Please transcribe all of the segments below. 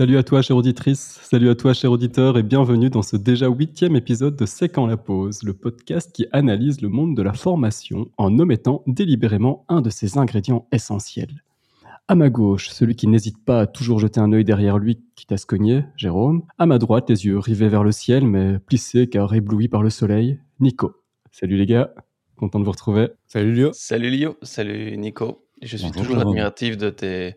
Salut à toi, chère auditrice, salut à toi, cher auditeur, et bienvenue dans ce déjà huitième épisode de C'est quand la pause, le podcast qui analyse le monde de la formation en omettant délibérément un de ses ingrédients essentiels. À ma gauche, celui qui n'hésite pas à toujours jeter un œil derrière lui, quitte à se cogner, Jérôme. À ma droite, les yeux rivés vers le ciel, mais plissés car éblouis par le soleil, Nico. Salut les gars, content de vous retrouver. Salut Lio. Salut Lio, salut Nico. Je suis Bonjour, toujours admiratif de tes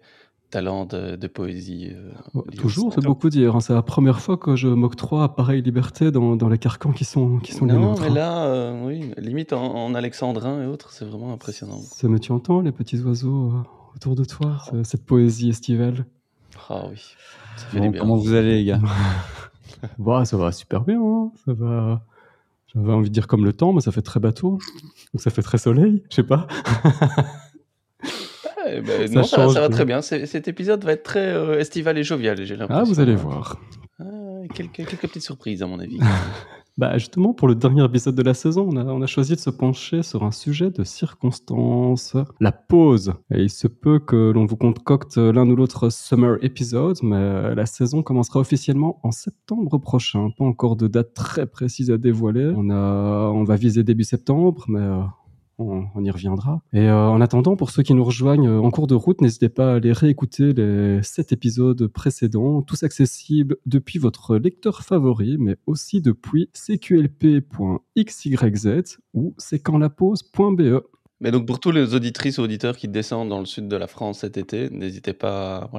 talents de, de poésie. euh, Oh, toujours, c'est beaucoup dire. hein. C'est la première fois que je m'octroie pareille liberté dans, dans les carcans qui sont, qui sont les Non, nôtres. mais hein. là, euh, oui, limite en, en alexandrin et autres, c'est vraiment impressionnant. Ça me tu entends, les petits oiseaux euh, autour de toi, ce- cette poésie estivale Ah oui, ça fait Bon, du bien. comment vous allez les gars? Bah, ça va super bien, hein. ça va. J'avais envie de dire comme le temps, mais ça fait très bateau. Donc ça fait très soleil, je sais pas. Eh ben, Ça non, ça, va de- très bien. Cet épisode va être très euh, estival et jovial, j'ai l'impression. Ah, vous allez voir. Ah, quelques, quelques petites surprises, à mon avis. Bah justement, pour le dernier épisode de la saison, on a, on a choisi de se pencher sur un sujet de circonstance, la pause. Et il se peut que l'on vous concocte l'un ou l'autre summer episode, mais la saison commencera officiellement en septembre prochain. Pas encore de date très précise à dévoiler. On, a, on va viser début septembre, mais euh, on, y reviendra. Et euh, en attendant, pour ceux qui nous rejoignent euh, en cours de route, n'hésitez pas à aller réécouter les sept épisodes précédents, tous accessibles depuis votre lecteur favori, mais aussi depuis cqlp.xyz ou c'est quand la pause.be. Mais donc, pour tous les auditrices et auditeurs qui descendent dans le sud de la France cet été, n'hésitez pas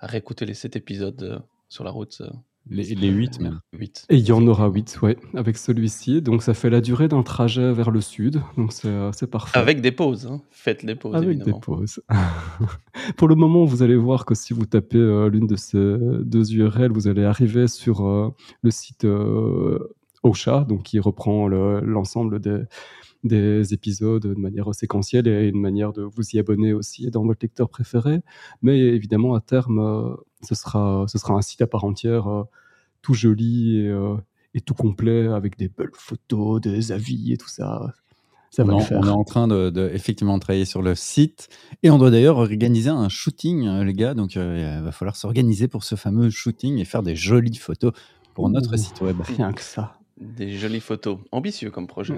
à réécouter les sept épisodes euh, sur la route. Les, les 8 même. 8. Et il y en aura 8, ouais, avec celui-ci. Donc ça fait la durée d'un trajet vers le sud, donc c'est euh, c'est parfait. Avec des pauses, hein. faites les pauses, Avec évidemment. des pauses. Pour le moment, vous allez voir que si vous tapez euh, l'une de ces deux URL, vous allez arriver sur euh, le site euh, OSHA, donc qui reprend le- l'ensemble des, des épisodes de manière séquentielle et une manière de vous y abonner aussi dans votre lecteur préféré. Mais évidemment, à terme, euh, ce, sera, ce sera un site à part entière, euh, tout joli et, euh, et tout complet, avec des belles photos, des avis et tout ça. Ça on, va en- le faire. on est en train de, de effectivement travailler sur le site et on doit d'ailleurs organiser un shooting, les gars. Donc euh, il va falloir s'organiser pour ce fameux shooting et faire des jolies photos pour notre site web. Rien que ça. Des jolies photos. Ambitieux comme projet.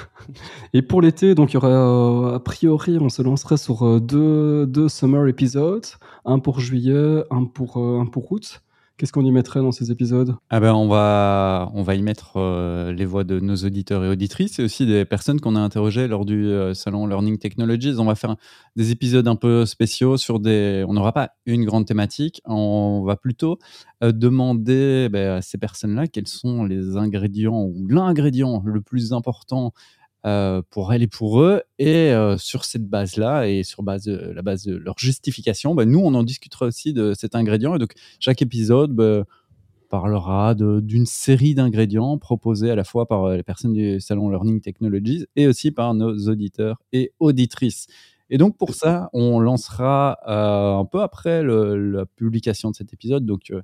Et pour l'été, donc il y aura euh, a priori, on se lancerait sur euh, deux, deux summer épisodes, un pour juillet, un pour euh, un pour août. Qu'est-ce qu'on y mettrait dans ces épisodes? Ah ben on va on va y mettre euh, les voix de nos auditeurs et auditrices et aussi des personnes qu'on a interrogées lors du euh, salon Learning Technologies. On va faire des épisodes un peu spéciaux sur des. On n'aura pas une grande thématique. On va plutôt euh, demander ben, à ces personnes-là quels sont les ingrédients ou l'ingrédient le plus important euh, pour elles et pour eux. Et euh, sur cette base-là et sur base de, la base de leur justification, ben, nous on en discutera aussi de cet ingrédient. Et donc chaque épisode. ben, parlera d'une série d'ingrédients proposés à la fois par euh, les personnes du salon Learning Technologies et aussi par nos auditeurs et auditrices. Et donc pour ça, on lancera euh, un peu après la publication de cet épisode, donc euh,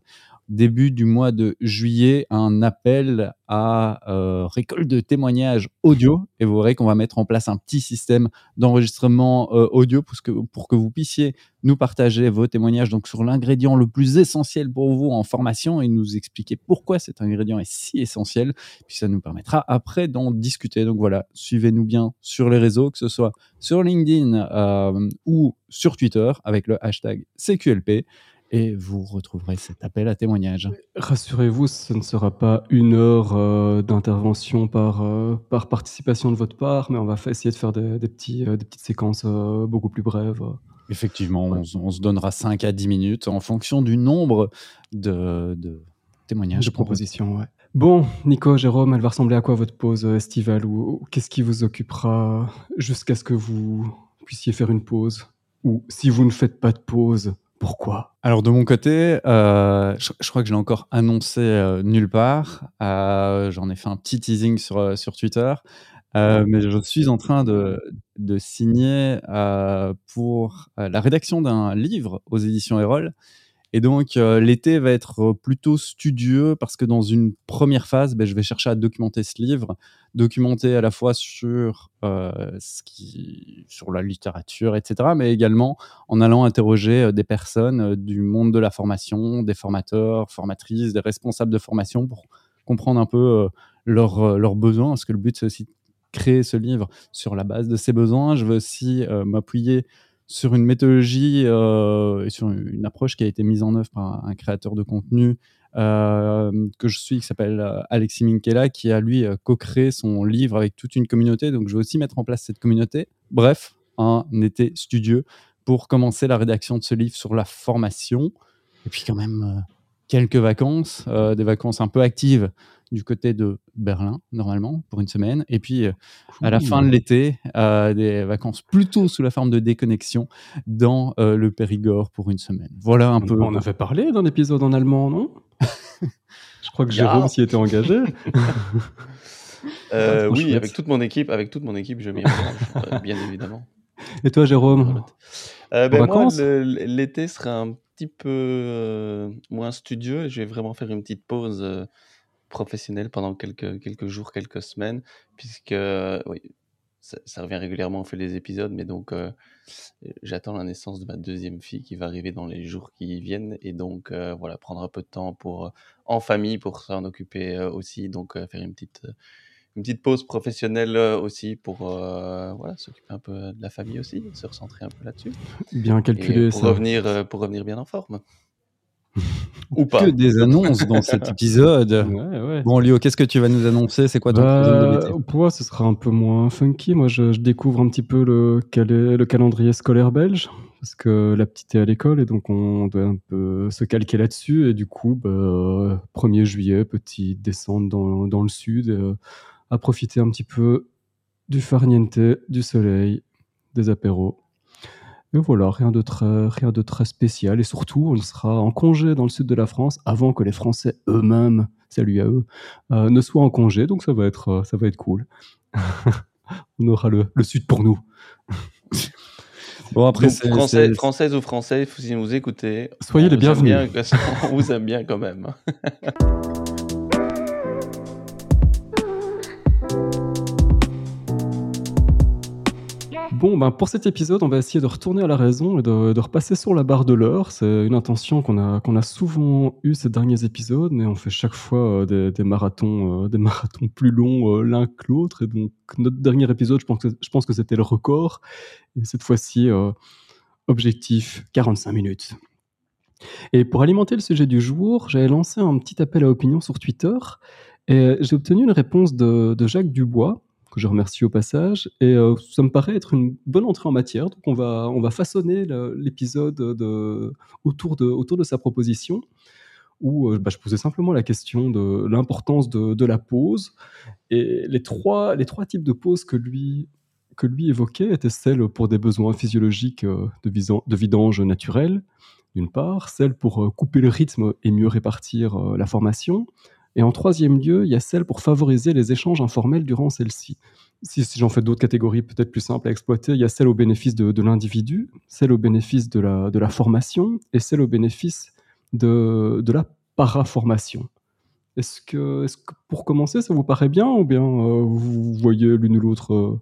début du mois de juillet, un appel à euh, récolte de témoignages audio. Et vous verrez qu'on va mettre en place un petit système d'enregistrement euh, audio pour que, pour que vous puissiez nous partager vos témoignages donc sur l'ingrédient le plus essentiel pour vous en formation et nous expliquer pourquoi cet ingrédient est si essentiel. Puis ça nous permettra après d'en discuter. Donc voilà, suivez-nous bien sur les réseaux, que ce soit sur LinkedIn euh, ou sur Twitter avec le hashtag CQLP. Et vous retrouverez cet appel à témoignage. Rassurez-vous, ce ne sera pas une heure euh, d'intervention par, euh, par participation de votre part, mais on va essayer de faire des, des petits, euh, des petites séquences euh, beaucoup plus brèves. Effectivement, on, se donnera 5 à 10 minutes en fonction du nombre de, de témoignages. de propositions, ouais. Bon, Nico, Jérôme, elle va ressembler à quoi votre pause estivale ou, ou qu'est-ce qui vous occupera jusqu'à ce que vous puissiez faire une pause? Ou si vous ne faites pas de pause, pourquoi? Alors de mon côté, euh, je, je crois que je l'ai encore annoncé euh, nulle part. Euh, J'en ai fait un petit teasing sur, sur Twitter. Mais je suis en train de, de signer pour la rédaction d'un livre aux éditions Erol. Et donc, euh, l'été va être plutôt studieux parce que dans une première phase, ben, je vais chercher à documenter ce livre, documenter à la fois sur, ce qui, sur la littérature, etc., mais également en allant interroger des personnes du monde de la formation, des formateurs, formatrices, des responsables de formation pour comprendre un peu leurs, besoins, parce que le but, c'est aussi créer ce livre sur la base de ses besoins. Je veux aussi euh, m'appuyer sur une méthodologie euh, et sur une approche qui a été mise en œuvre par un créateur de contenu euh, que je suis, qui s'appelle Alexis Minkela, qui a lui co-créé son livre avec toute une communauté. Donc je veux aussi mettre en place cette communauté. Bref, un été studieux pour commencer la rédaction de ce livre sur la formation. Et puis quand même quelques vacances, des vacances un peu actives du côté de Berlin, normalement, pour une semaine. Et puis, euh, à la fin de l'été, euh, des vacances plutôt sous la forme de déconnexion dans euh, le Périgord pour une semaine. Voilà un peu. On avait parlé d'un épisode en allemand, non? Je crois que Jérôme s'y était engagé. oui, avec toute mon équipe, avec toute mon équipe, je m'y engage, bien évidemment. Et toi, Jérôme? Ben Moi, l'été sera un petit peu moins studieux. Je vais vraiment faire une petite pause professionnel pendant quelques, quelques jours, quelques semaines, puisque oui, ça, revient régulièrement, on fait les épisodes, mais donc euh, j'attends la naissance de ma deuxième fille qui va arriver dans les jours qui viennent, et donc euh, voilà, prendre un peu de temps pour, en famille pour s'en occuper euh, aussi, donc faire une petite, une petite pause professionnelle aussi pour voilà, s'occuper un peu de la famille aussi, se recentrer un peu là-dessus. Bien calculé, pour Revenir, pour revenir bien en forme. Ou pas. Que des annonces dans cet épisode. Bon, Léo, qu'est-ce que tu vas nous annoncer? C'est quoi ton bah, Pour moi, ce sera un peu moins funky. Moi, je, découvre un petit peu le, le calendrier scolaire belge. Parce que la petite est à l'école et donc on doit un peu se calquer là-dessus. Et du coup, bah, 1er juillet, petit descendre dans, dans le sud, euh, à profiter un petit peu du farniente, du soleil, des apéros voilà, rien de, très, rien de très spécial. Et surtout, on sera en congé dans le sud de la France avant que les Français eux-mêmes, salut à eux, euh, ne soient en congé. Donc ça va être, euh, ça va être cool. on aura le, le sud pour nous. Bon, après, français, française ou français, si vous écoutez, soyez les bienvenus. on vous aime bien quand même. Bon, ben pour cet épisode, on va essayer de retourner à la raison et de, repasser sur la barre de l'heure. C'est une intention qu'on a, qu'on a souvent eue ces derniers épisodes, mais on fait chaque fois euh, des, marathons, euh, des marathons plus longs euh, l'un que l'autre. Et donc, notre dernier épisode, je pense que, que c'était le record. Et cette fois-ci, objectif 45 minutes. Et pour alimenter le sujet du jour, j'avais lancé un petit appel à opinion sur Twitter. Et j'ai obtenu une réponse de Jacques Dubois, que je remercie au passage. Et euh, ça me paraît être une bonne entrée en matière. Donc on va, on va façonner l'épisode de, autour, de, autour de sa proposition, où euh, bah, je posais simplement la question de l'importance de, la pause. Et les trois, les trois types de pauses que lui, que lui évoquait étaient celles pour des besoins physiologiques euh, de, de vidange naturel, d'une part, celles pour couper le rythme et mieux répartir la formation, et en troisième lieu, il y a celle pour favoriser les échanges informels durant celle-ci. Si, j'en fais d'autres catégories peut-être plus simples à exploiter, il y a celle au bénéfice de, l'individu, celle au bénéfice de la, formation et celle au bénéfice de, de la paraformation. Est-ce que, est que, pour commencer, ça vous paraît bien ou bien euh, vous voyez l'une ou l'autre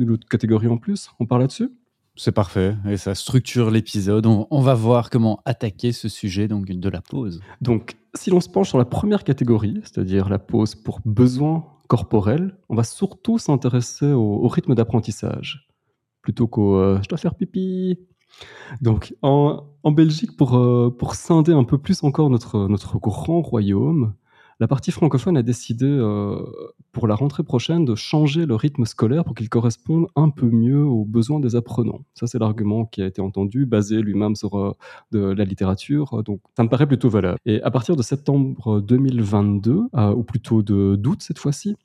euh, catégorie en plus? On parle là-dessus? C'est parfait et ça structure l'épisode. On, va voir comment attaquer ce sujet donc de la pause. Donc, si l'on se penche sur la première catégorie, c'est-à-dire la pause pour besoins corporels, on va surtout s'intéresser au, rythme d'apprentissage plutôt qu'au euh, je dois faire pipi. Donc, en, Belgique, pour, euh, pour scinder un peu plus encore notre, notre grand royaume, la partie francophone a décidé euh, pour la rentrée prochaine de changer le rythme scolaire pour qu'il corresponde un peu mieux aux besoins des apprenants. Ça, c'est l'argument qui a été entendu, basé lui-même sur euh, de la littérature. Donc, ça me paraît plutôt valable. Et à partir de septembre 2022, euh, ou plutôt d'août cette fois-ci,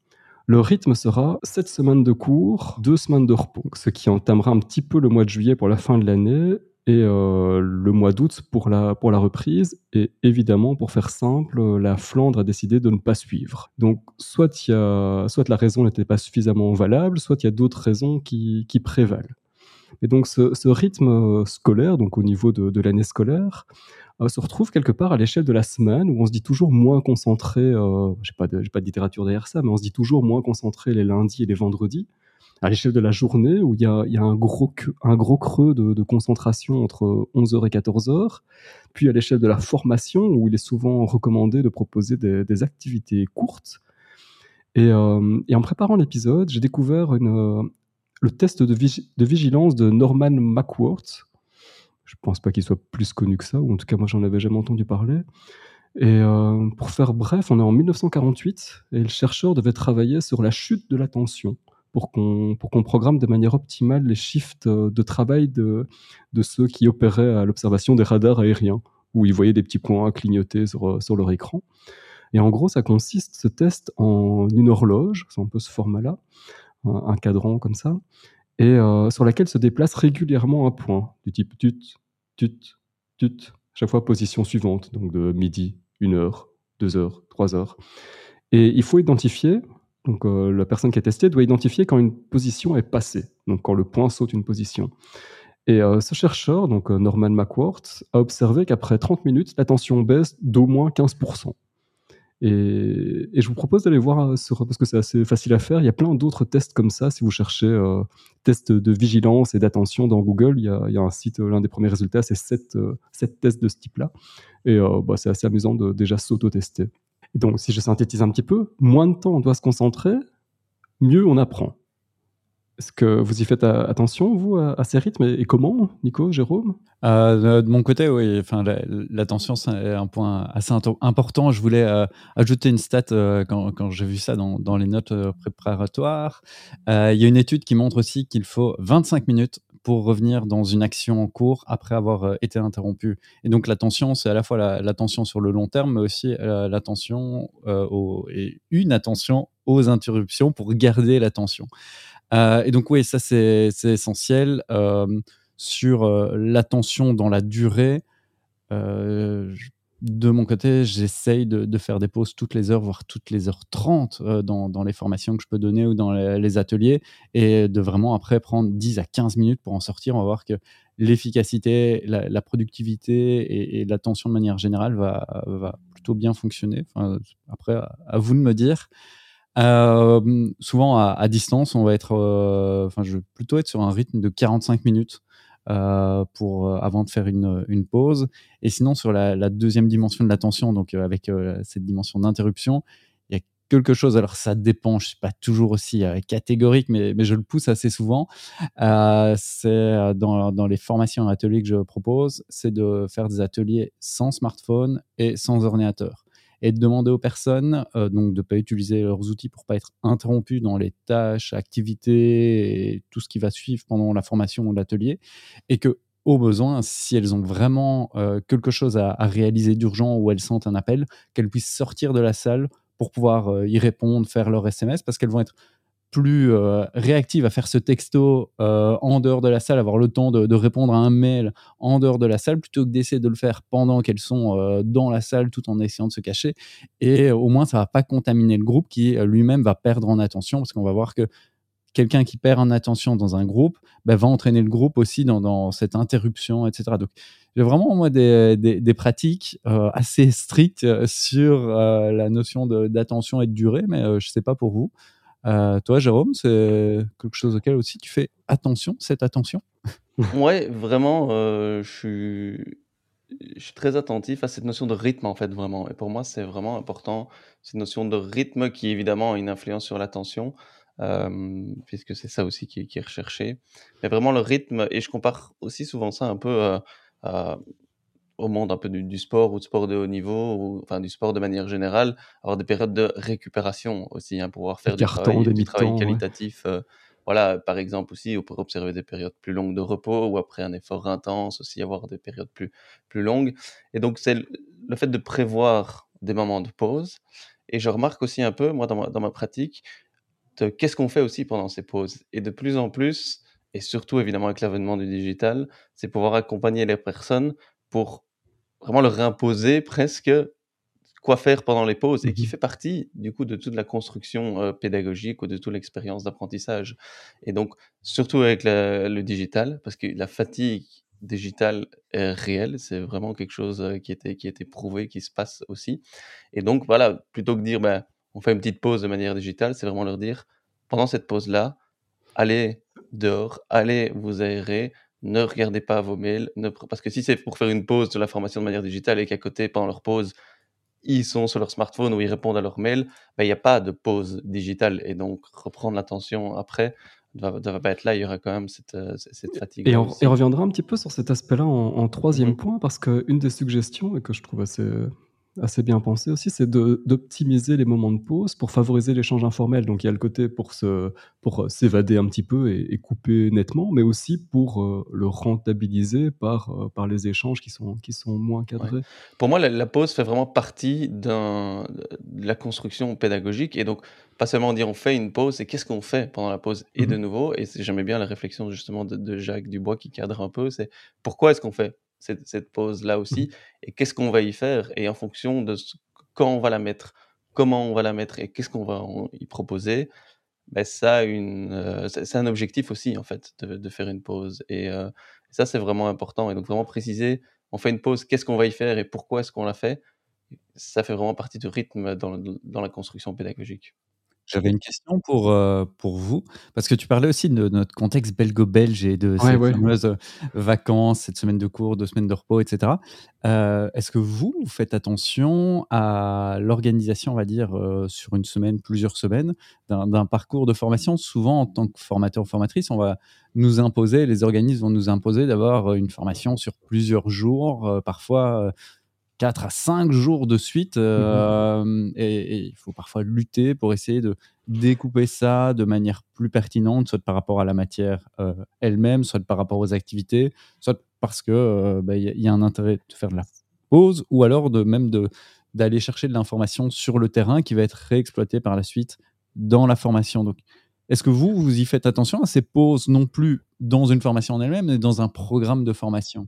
le rythme sera 7 semaines de cours, 2 semaines de repos, ce qui entamera un petit peu le mois de juillet pour la fin de l'année et euh, le mois d'août pour la, pour la reprise. Et évidemment, pour faire simple, la Flandre a décidé de ne pas suivre. Donc, soit, y a, soit la raison n'était pas suffisamment valable, soit il y a d'autres raisons qui, qui prévalent. Et donc ce, rythme scolaire, donc au niveau de, l'année scolaire, se retrouve quelque part à l'échelle de la semaine où on se dit toujours moins concentré, euh, je n'ai pas, de, pas de littérature derrière ça, mais on se dit toujours moins concentré les lundis et les vendredis, à l'échelle de la journée où il y a, un, gros, creux de, concentration entre 11h et 14h, puis à l'échelle de la formation où il est souvent recommandé de proposer des, activités courtes. Euh, et, en préparant l'épisode, j'ai découvert une, le test de, vigilance de Norman McWhorter. Je ne pense pas qu'il soit plus connu que ça, ou en tout cas moi j'en avais jamais entendu parler. Et euh, pour faire bref, on est en 1948 et le chercheur devait travailler sur la chute de l'attention pour qu'on qu'on programme de manière optimale les shifts euh, de travail de, de ceux qui opéraient à l'observation des radars aériens, où ils voyaient des petits points clignoter sur, euh, sur leur écran. Et en gros, ça consiste, ce test, en une horloge, c'est un peu ce format-là, un, cadran comme ça, et euh, sur laquelle se déplace régulièrement un point, du type tut, tut, tut, chaque fois position suivante, donc de midi, une heure, deux heures, trois heures. Et il faut identifier donc euh, la personne qui est testée doit identifier quand une position est passée, donc quand le point saute une position. Et euh, ce chercheur, donc euh, Norman McWhorter, a observé qu'après 30 minutes, la tension baisse d'au moins 15%. Et, je vous propose d'aller voir, sur, parce que c'est assez facile à faire, il y a plein d'autres tests comme ça. Si vous cherchez tests de vigilance et d'attention dans Google, il y, a, un site, l'un des premiers résultats, c'est 7, tests de ce type-là. Et bah, c'est assez amusant de déjà s'auto-tester. Et donc, si je synthétise un petit peu, moins de temps on doit se concentrer, mieux on apprend. Est-ce que vous y faites attention, vous, à, ces rythmes et, comment, Nico, Jérôme? Euh, De mon côté, oui. Enfin, l'attention, c'est un point assez important. Je voulais euh, ajouter une stat euh, quand, j'ai vu ça dans les notes préparatoires. Il y a une étude qui montre aussi qu'il faut 25 minutes pour revenir dans une action en cours après avoir euh, été interrompu. Et donc l'attention, c'est à la fois l'attention sur le long terme, mais aussi euh, l'attention euh, et une attention aux interruptions pour garder l'attention. et donc oui, ça c'est essentiel. sur l'attention dans la durée, de mon côté, j'essaye de, faire des pauses toutes les heures, voire toutes les heures 30 euh, dans, les formations que je peux donner ou dans les, ateliers, et de vraiment après prendre 10 à 15 minutes pour en sortir. On va voir que l'efficacité, la, productivité et, l'attention de manière générale va, plutôt bien fonctionner. après, à, vous de me dire. Euh, souvent à, distance, on va être, euh, enfin, je vais plutôt être sur un rythme de 45 minutes euh, pour, euh, avant de faire une, une, pause. Et sinon, sur la, deuxième dimension de l'attention, donc euh, avec cette dimension d'interruption, il y a quelque chose, alors ça dépend, je suis pas toujours aussi catégorique, mais, mais, je le pousse assez souvent. c'est dans, dans, les formations et ateliers que je propose, c'est de faire des ateliers sans smartphone et sans ordinateur et de demander aux personnes euh, donc de ne pas utiliser leurs outils pour pas être interrompus dans les tâches, activités et tout ce qui va suivre pendant la formation ou l'atelier, et que au besoin, si elles ont vraiment euh, quelque chose à, à réaliser d'urgent ou elles sentent un appel, qu'elles puissent sortir de la salle pour pouvoir euh, y répondre, faire leur SMS, parce qu'elles vont être plus euh, réactive à faire ce texto euh, en dehors de la salle, avoir le temps de, répondre à un mail en dehors de la salle, plutôt que d'essayer de le faire pendant qu'elles sont euh, dans la salle tout en essayant de se cacher. Et au moins, ça va pas contaminer le groupe qui lui-même va perdre en attention, parce qu'on va voir que quelqu'un qui perd en attention dans un groupe bah, va entraîner le groupe aussi dans, cette interruption, etc. Donc, j'ai vraiment moi des, pratiques assez strictes sur la notion d'attention et de durée, mais je sais pas pour vous. Euh, toi, Jérôme, c'est quelque chose auquel aussi tu fais attention, cette attention? Ouais, vraiment, euh, je suis très attentif à cette notion de rythme, en fait, vraiment. Et pour moi, c'est vraiment important, cette notion de rythme qui, évidemment, a une influence sur l'attention, euh, puisque c'est ça aussi qui est recherché. Mais vraiment le rythme et je compare aussi souvent ça un peu, au monde un peu du, sport ou du sport de haut niveau, ou enfin du sport de manière générale, avoir des périodes de récupération aussi, hein, pouvoir faire du travail, qualitatif. Euh, voilà, par exemple aussi, on pourrait observer des périodes plus longues de repos ou après un effort intense aussi, avoir des périodes plus, plus longues. Et donc, c'est le fait de prévoir des moments de pause. Et je remarque aussi un peu, moi, dans ma, dans ma pratique, qu'est-ce qu'on fait aussi pendant ces pauses. Et de plus en plus, et surtout évidemment avec l'avènement du digital, c'est pouvoir accompagner les personnes pour vraiment leur imposer presque quoi faire pendant les pauses et qui mmh fait partie du coup de toute la construction pédagogique ou de toute l'expérience d'apprentissage. Et donc, surtout avec le digital, parce que la fatigue digitale est réelle, c'est vraiment quelque chose qui était, qui était prouvé, qui se passe aussi. Et donc, voilà, plutôt que de dire, ben, on fait une petite pause de manière digitale, c'est vraiment leur dire, pendant cette pause-là, allez dehors, allez vous aérer, ne regardez pas vos mails, ne... parce que si c'est pour faire une pause de la formation de manière digitale et qu'à côté, pendant leur pause, ils sont sur leur smartphone ou ils répondent à leur mail, ben, il n'y a pas de pause digitale. Et donc, reprendre l'attention après ne va, pas être là, il y aura quand même cette, euh, fatigue. Et on, reviendra un petit peu sur cet aspect-là en, troisième mmh point, parce qu'une des suggestions, et que je trouve assez, assez bien pensé aussi, c'est d'optimiser les moments de pause pour favoriser l'échange informel. Donc il y a le côté pour se, pour euh, s'évader un petit peu et, couper nettement, mais aussi pour euh, le rentabiliser par, euh, par les échanges qui sont, qui sont moins cadrés. Pour moi, la, pause fait vraiment partie de la construction pédagogique et donc pas seulement dire on fait une pause, et qu'est-ce qu'on fait pendant la pause? Et de mmh nouveau. Et j'aimais bien la réflexion justement de, de Jacques Dubois qui cadre un peu, c'est pourquoi est-ce qu'on fait? Cette, pause-là aussi, et qu'est-ce qu'on va y faire, et en fonction de quand on va la mettre, comment on va la mettre, et qu'est-ce qu'on va y proposer, ben ça, une, euh, c'est un objectif aussi, en fait, de, faire une pause. Euh, et ça, c'est vraiment important. Et donc, vraiment préciser, on fait une pause, qu'est-ce qu'on va y faire et pourquoi est-ce qu'on la fait, ça fait vraiment partie du rythme dans la construction pédagogique. J'avais une question pour, euh, pour vous, parce que tu parlais aussi de notre contexte belgo-belge et de ces fameuses euh, vacances, cette semaine de cours, deux semaines de repos, etc. Euh, est-ce que vous, vous faites attention à l'organisation, on va dire, sur une semaine, plusieurs semaines, d'un parcours de formation? Souvent, en tant que formateur ou formatrice, on va nous imposer, les organismes vont nous imposer d'avoir une formation sur plusieurs jours, parfois 4 à 5 jours de suite. Mmh euh, et, il faut parfois lutter pour essayer de découper ça de manière plus pertinente, soit par rapport à la matière euh, elle-même, soit par rapport aux activités, soit parce qu'il euh, bah, y, a un intérêt de faire de la pause, ou alors de même d'aller chercher de l'information sur le terrain qui va être réexploitée par la suite dans la formation. Donc, est-ce que vous, vous y faites attention à ces pauses non plus dans une formation en elle-même, mais dans un programme de formation?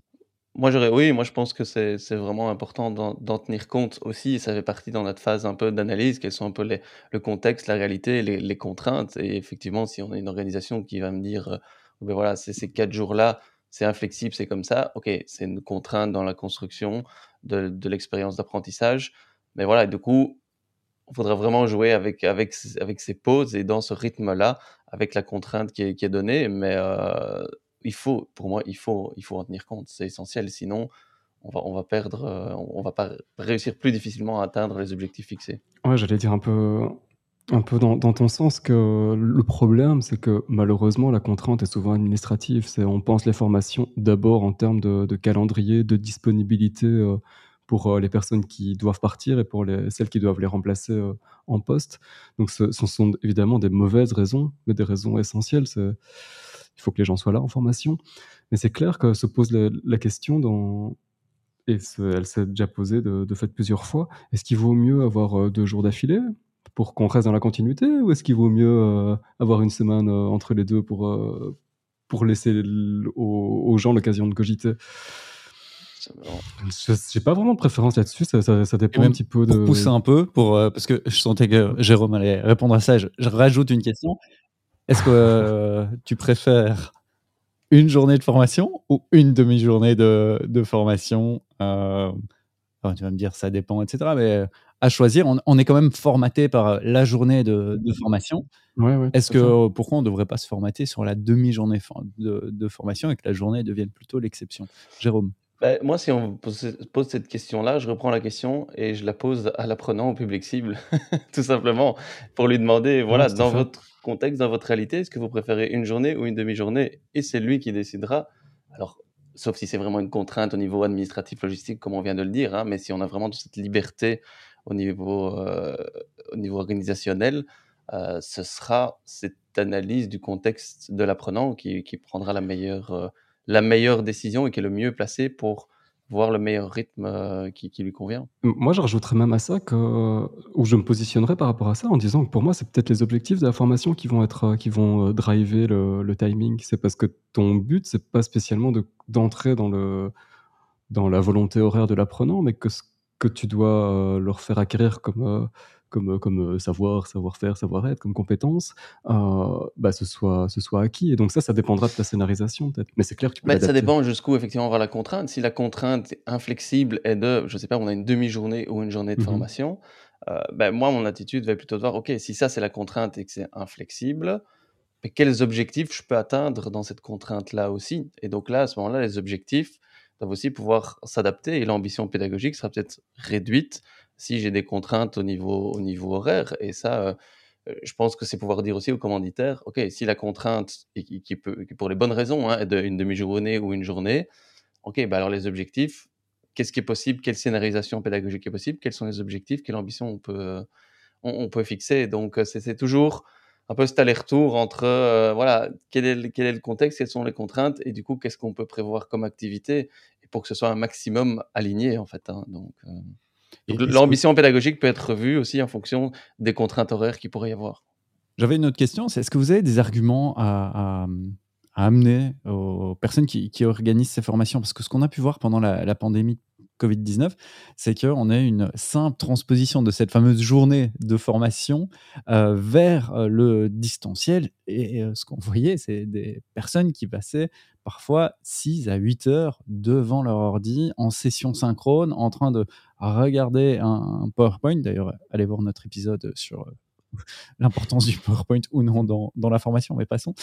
Moi, j'aurais, oui, moi, je pense que c'est, vraiment important d'en, tenir compte aussi. Ça fait partie dans notre phase un peu d'analyse, quels sont un peu le contexte, la réalité, les, contraintes. Et effectivement, si on a une organisation qui va me dire, euh, ben voilà, ces quatre jours-là, c'est inflexible, c'est comme ça. Ok, c'est une contrainte dans la construction de, de l'expérience d'apprentissage. Mais voilà, du coup, il faudra vraiment jouer avec, avec, avec ces pauses et dans ce rythme-là, avec la contrainte qui est, qui est donnée. Mais euh, il faut, pour moi, il faut, il faut en tenir compte. C'est essentiel. Sinon, on va, on va perdre, euh, on va pas réussir plus difficilement à atteindre les objectifs fixés. Ouais, j'allais dire un peu, un peu dans, ton sens que le problème, c'est que malheureusement, la contrainte est souvent administrative. C'est, on pense les formations d'abord en termes de, calendrier, de disponibilité euh, pour euh, les personnes qui doivent partir et pour les, celles qui doivent les remplacer en poste. Donc, ce, sont évidemment des mauvaises raisons, mais des raisons essentielles. Il faut que les gens soient là en formation. Mais c'est clair que se pose la, question dans, et elle s'est déjà posée de, fait plusieurs fois, est-ce qu'il vaut mieux avoir euh, deux jours d'affilée pour qu'on reste dans la continuité ou est-ce qu'il vaut mieux euh, avoir une semaine euh, entre les deux pour, pour laisser aux, gens l'occasion de cogiter? Je n'ai pas vraiment de préférence là-dessus, ça, ça, dépend un petit peu de. Pour pousser un peu, pour, parce que je sentais que Jérôme allait répondre à ça, je rajoute une question. Est-ce que euh, tu préfères une journée de formation ou une demi-journée de, formation euh, Tu vas me dire ça dépend, etc. Mais à choisir, on, est quand même formaté par la journée de, formation. Est-ce que pourquoi on ne devrait pas se formater sur la demi-journée de, formation et que la journée devienne plutôt l'exception? Jérôme ben, moi, si on pose, pose cette question-là, je reprends la question et je la pose à l'apprenant, au public cible, tout simplement, pour lui demander, voilà, dans votre contexte, dans votre réalité, est-ce que vous préférez une journée ou une demi-journée Et c'est lui qui décidera. Alors, sauf si c'est vraiment une contrainte au niveau administratif, logistique, comme on vient de le dire, hein, mais si on a vraiment cette liberté au niveau, euh, au niveau organisationnel, euh, ce sera cette analyse du contexte de l'apprenant qui, qui, prendra la meilleure, euh, la meilleure décision et qui est le mieux placé pour voir le meilleur rythme euh, qui, lui convient. Moi, je rajouterais même à ça que, où je me positionnerais par rapport à ça en disant que pour moi, c'est peut-être les objectifs de la formation qui vont être, qui vont euh, driver le, timing. C'est parce que ton but, c'est pas spécialement d'entrer dans le, dans la volonté horaire de l'apprenant, mais que ce que tu dois leur faire acquérir comme comme, comme savoir, savoir-faire, savoir-être, comme compétence, bah, ce, soit, ce soit acquis. Et donc ça, ça dépendra de ta scénarisation peut-être. Mais c'est clair que tu peux bah, Ça dépend jusqu'où effectivement on va la contrainte. Si la contrainte inflexible est de, je sais pas, on a une demi-journée ou une journée de mmh formation, ben, moi, mon attitude va plutôt de voir, OK, si ça c'est la contrainte et que c'est inflexible, mais quels objectifs je peux atteindre dans cette contrainte-là aussi? Et donc là, à ce moment-là, les objectifs doivent aussi pouvoir s'adapter et l'ambition pédagogique sera peut-être réduite si j'ai des contraintes au niveau, au niveau horaire. Et ça, euh, euh, je pense que c'est pouvoir dire aussi aux commanditaires, OK, si la contrainte, pour les bonnes raisons, hein, est d'une demi-journée ou une journée, OK, bah alors les objectifs, qu'est-ce qui est possible, quelle scénarisation pédagogique est possible, quels sont les objectifs, quelle ambition on peut, on, peut fixer? Donc, euh, c'est toujours un peu cet aller-retour entre, voilà, quel est, le, quel est le contexte, quelles sont les contraintes, et du coup, qu'est-ce qu'on peut prévoir comme activité, pour que ce soit un maximum aligné, en fait. Hein, donc, l'ambition pédagogique peut être revue aussi en fonction des contraintes horaires qu'il pourrait y avoir. J'avais une autre question, c'est est-ce que vous avez des arguments à, amener aux personnes qui, organisent ces formations? Parce que ce qu'on a pu voir pendant la, pandémie Covid-19, c'est qu'on a une simple transposition de cette fameuse journée de formation euh, vers euh, le distanciel. Et euh, ce qu'on voyait, c'est des personnes qui passaient parfois 6 à 8 heures devant leur ordi en session synchrone, en train de regarder un, PowerPoint. D'ailleurs, allez voir notre épisode sur euh, l'importance du PowerPoint ou non dans, dans, la formation, mais passons.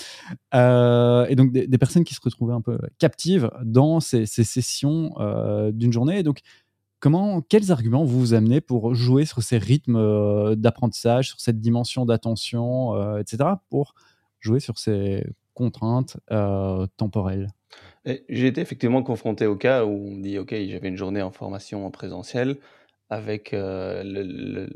Euh, et donc, des, personnes qui se retrouvaient un peu captives dans ces, sessions euh, d'une journée. Et donc, comment, quels arguments vous vous amenez pour jouer sur ces rythmes d'apprentissage, sur cette dimension d'attention, etc., pour jouer sur ces contraintes temporelles j'ai été effectivement confronté au cas où on me dit, OK, j'avais une journée en formation en présentiel avec euh, le,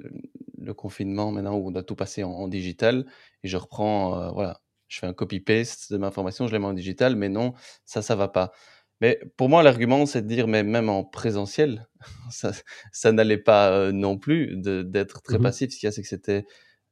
confinement maintenant où on doit tout passer en, digital et je reprends, euh, voilà, je fais un copy-paste de ma formation, je la mets en digital, mais non, ça, ça va pas. Mais pour moi, l'argument, c'est de dire, mais même en présentiel, ça, ça n'allait pas euh, non plus d'être très mmh passif. Ce qu'il y a, c'est que c'était,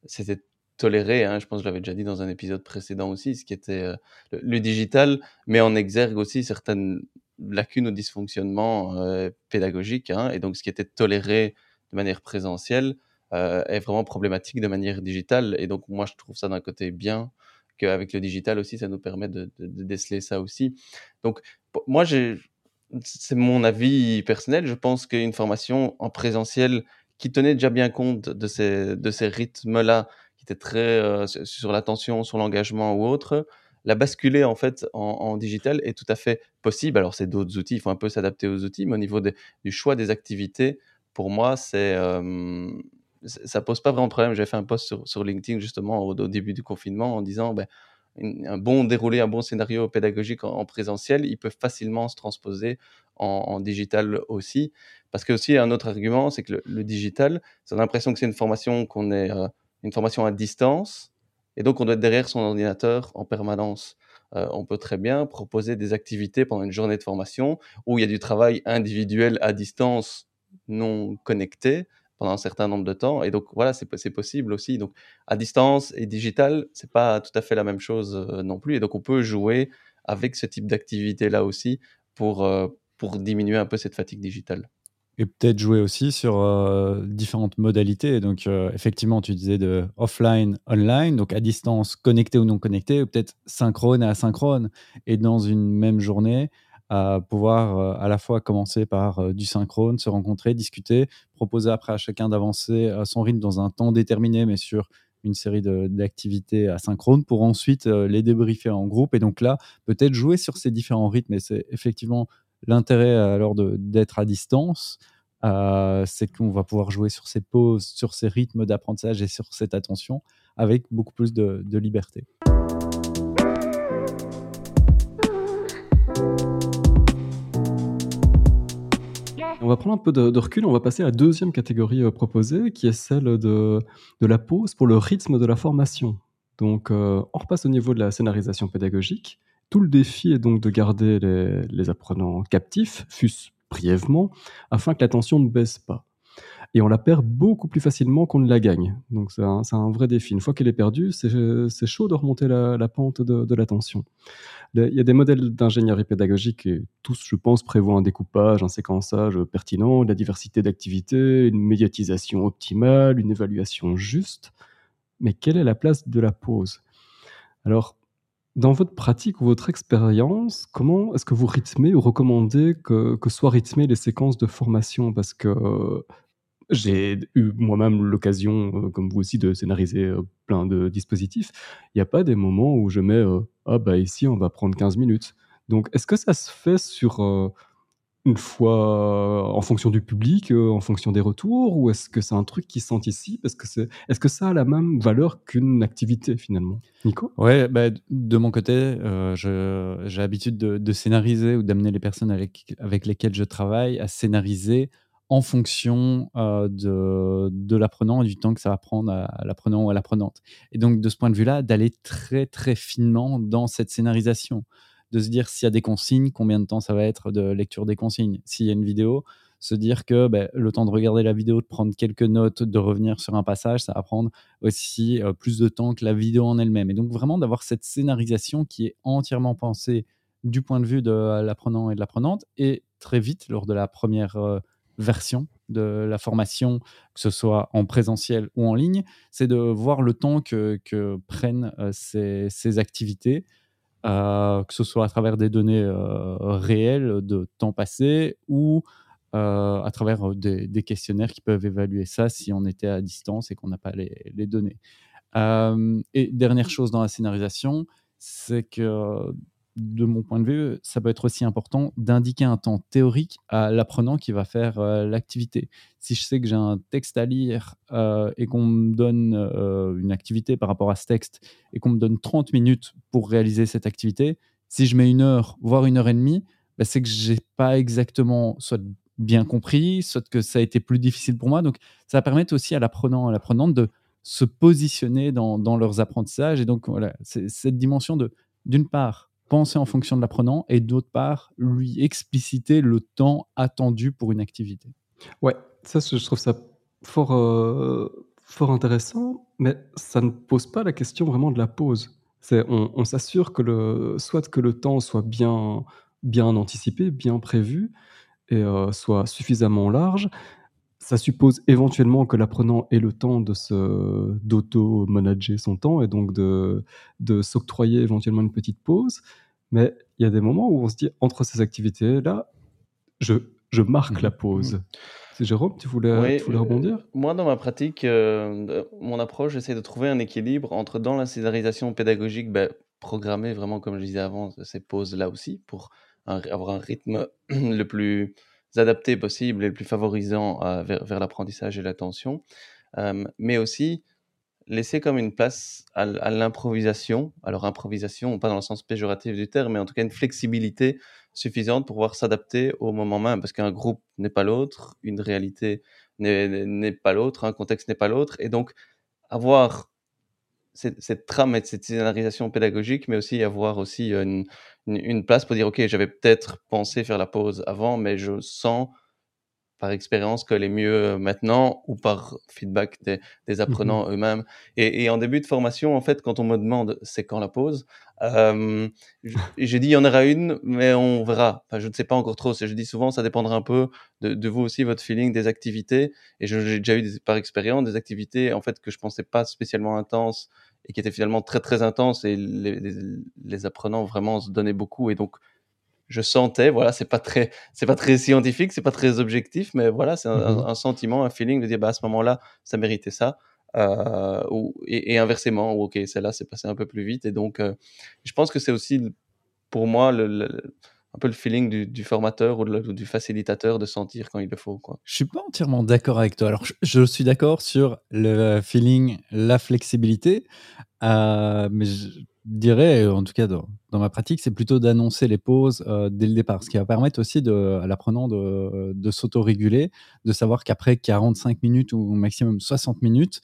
c'était toléré, hein, je pense que je l'avais déjà dit dans un épisode précédent aussi, ce qui était euh, le, digital met en exergue aussi certaines lacunes ou dysfonctionnements euh, pédagogiques, hein, et donc ce qui était toléré de manière présentielle euh, est vraiment problématique de manière digitale, et donc moi je trouve ça d'un côté bien qu'avec le digital aussi, ça nous permet de, déceler ça aussi. Donc moi, c'est mon avis personnel, je pense qu'une formation en présentiel qui tenait déjà bien compte de ces rythmes-là qui était très euh, sur l'attention, sur l'engagement ou autre, la basculer en fait en, digital est tout à fait possible. Alors c'est d'autres outils, il faut un peu s'adapter aux outils, mais au niveau du choix des activités, pour moi, c'est euh, ça pose pas vraiment de problème. J'ai fait un post sur, LinkedIn justement au, début du confinement en disant ben, un bon déroulé, un bon scénario pédagogique en, présentiel, il peut facilement se transposer en, digital aussi. Parce que aussi un autre argument, c'est que le, digital, c'est l'impression que c'est une formation qu'on est euh, une formation à distance, et donc on doit être derrière son ordinateur en permanence. Euh, on peut très bien proposer des activités pendant une journée de formation où il y a du travail individuel à distance non connecté pendant un certain nombre de temps. Et donc voilà, c'est possible aussi. Donc à distance et digital, c'est pas tout à fait la même chose euh, non plus. Et donc on peut jouer avec ce type d'activité là aussi pour, euh, pour diminuer un peu cette fatigue digitale et peut-être jouer aussi sur euh, différentes modalités. Donc, euh, effectivement, tu disais de offline, online, donc à distance, connecté ou non connecté, ou peut-être synchrone et asynchrone. Et dans une même journée, à pouvoir euh, à la fois commencer par du synchrone, se rencontrer, discuter, proposer après à chacun d'avancer à son rythme dans un temps déterminé, mais sur une série d'activités asynchrones pour ensuite les débriefer en groupe. Et donc là, peut-être jouer sur ces différents rythmes. Et c'est effectivement L'intérêt alors d'être à distance, euh, c'est qu'on va pouvoir jouer sur ces pauses, sur ces rythmes d'apprentissage et sur cette attention avec beaucoup plus de, liberté. On va prendre un peu de, recul, on va passer à la deuxième catégorie euh, proposée, qui est celle de, la pause pour le rythme de la formation. Donc, euh, on repasse au niveau de la scénarisation pédagogique. Tout le défi est donc de garder les, apprenants captifs, fût-ce brièvement, afin que l'attention ne baisse pas. et on la perd beaucoup plus facilement qu'on ne la gagne. Donc c'est un, vrai défi. Une fois qu'elle est perdue, c'est chaud de remonter la, pente de, l'attention. Il y a des modèles d'ingénierie pédagogique et tous, je pense, prévoient un découpage, un séquençage pertinent, la diversité d'activités, une médiatisation optimale, une évaluation juste. Mais quelle est la place de la pause? Alors, dans votre pratique ou votre expérience, comment est-ce que vous rythmez ou recommandez que, que soient rythmées les séquences de formation? Parce que j'ai eu moi-même l'occasion, euh, comme vous aussi, de scénariser euh, plein de dispositifs. Il n'y a pas des moments où je mets euh, Ah, bah ici, on va prendre 15 minutes. Donc, est-ce que ça se fait sur une fois en fonction du public, en fonction des retours, ou est-ce que c'est un truc qui s'anticipe? Est-ce que, c'est, est-ce que ça a la même valeur qu'une activité finalement? Nico? Ouais, bah, de mon côté, j'ai l'habitude de, scénariser ou d'amener les personnes avec, avec lesquelles je travaille à scénariser en fonction de, de l'apprenant et du temps que ça va prendre à, l'apprenant ou à l'apprenante. Et donc, de ce point de vue-là, d'aller très, très finement dans cette scénarisation, de se dire s'il y a des consignes, combien de temps ça va être de lecture des consignes. S'il y a une vidéo, se dire que ben, le temps de regarder la vidéo, de prendre quelques notes, de revenir sur un passage, ça va prendre aussi plus de temps que la vidéo en elle-même. Et donc, vraiment d'avoir cette scénarisation qui est entièrement pensée du point de vue de l'apprenant et de l'apprenante. Et très vite, lors de la première version de la formation, que ce soit en présentiel ou en ligne, c'est de voir le temps que, prennent euh, ces, activités, euh, que ce soit à travers des données euh, réelles de temps passé ou à travers des, questionnaires qui peuvent évaluer ça si on était à distance et qu'on n'a pas les données. et dernière chose dans la scénarisation, c'est que de mon point de vue, ça peut être aussi important d'indiquer un temps théorique à l'apprenant qui va faire euh, l'activité. Si je sais que j'ai un texte à lire euh, et qu'on me donne euh, une activité par rapport à ce texte et qu'on me donne 30 minutes pour réaliser cette activité, si je mets une heure, voire une heure et demie, bah, c'est que j'ai pas exactement soit bien compris, soit que ça a été plus difficile pour moi. Donc, ça va permettre aussi à l'apprenant, à l'apprenante de se positionner dans, dans leurs apprentissages. Et donc, voilà, c'est cette dimension de, d'une part, penser en fonction de l'apprenant et d'autre part, lui expliciter le temps attendu pour une activité. Ouais, ça, je trouve ça fort, euh, fort intéressant, mais ça ne pose pas la question vraiment de la pause. C'est, on, s'assure que le, soit que le temps soit bien, bien anticipé, bien prévu, et euh, soit suffisamment large. Ça suppose éventuellement que l'apprenant ait le temps de se, d'auto-manager son temps et donc de, de s'octroyer éventuellement une petite pause. Mais il y a des moments où on se dit, entre ces activités-là, je, je marque mmh la pause. Mmh. C'est Jérôme, tu voulais, tu voulais euh, rebondir Moi, dans ma pratique, euh, mon approche, j'essaie de trouver un équilibre entre dans la scénarisation pédagogique, ben, programmer vraiment, comme je disais avant, ces pauses-là aussi, pour avoir un rythme le plus adapté possible et le plus favorisant euh, vers, vers l'apprentissage et l'attention. mais aussi laisser comme une place à, l'improvisation. Alors improvisation, pas dans le sens péjoratif du terme, mais en tout cas une flexibilité suffisante pour pouvoir s'adapter au moment même, parce qu'un groupe n'est pas l'autre, une réalité n'est pas l'autre, un contexte n'est pas l'autre, et donc avoir cette, trame et cette scénarisation pédagogique, mais aussi avoir aussi une, une place pour dire, OK, j'avais peut-être pensé faire la pause avant, mais je sens par expérience que les mieux euh, maintenant ou par feedback des, des mmh apprenants eux-mêmes. Et, et, en début de formation, en fait, quand on me demande c'est quand la pause, euh, j'ai dit il y en aura une, mais on verra. Enfin, je ne sais pas encore trop. Je dis souvent ça dépendra un peu de, de vous aussi, votre feeling, des activités. Et j'ai déjà eu par expérience des activités en fait que je pensais pas spécialement intenses et qui étaient finalement très très intenses et les, les, les apprenants vraiment se donnaient beaucoup et donc je sentais, voilà, c'est pas très, c'est pas très scientifique, c'est pas très objectif, mais voilà, c'est un, mmh sentiment, un feeling de dire, bah, à ce moment-là, ça méritait ça. Euh, ou, et, inversement, ou ok, celle-là, c'est passé un peu plus vite. Et donc, euh, je pense que c'est aussi, pour moi, le, un peu le feeling du, formateur ou, du facilitateur de sentir quand il le faut. Quoi. Je suis pas entièrement d'accord avec toi. Alors, je, suis d'accord sur le feeling, la flexibilité, euh, mais je, dirais, en tout cas dans, ma pratique, c'est plutôt d'annoncer les pauses euh, dès le départ, ce qui va permettre aussi à l'apprenant de, de s'autoréguler, de savoir qu'après 45 minutes ou maximum 60 minutes,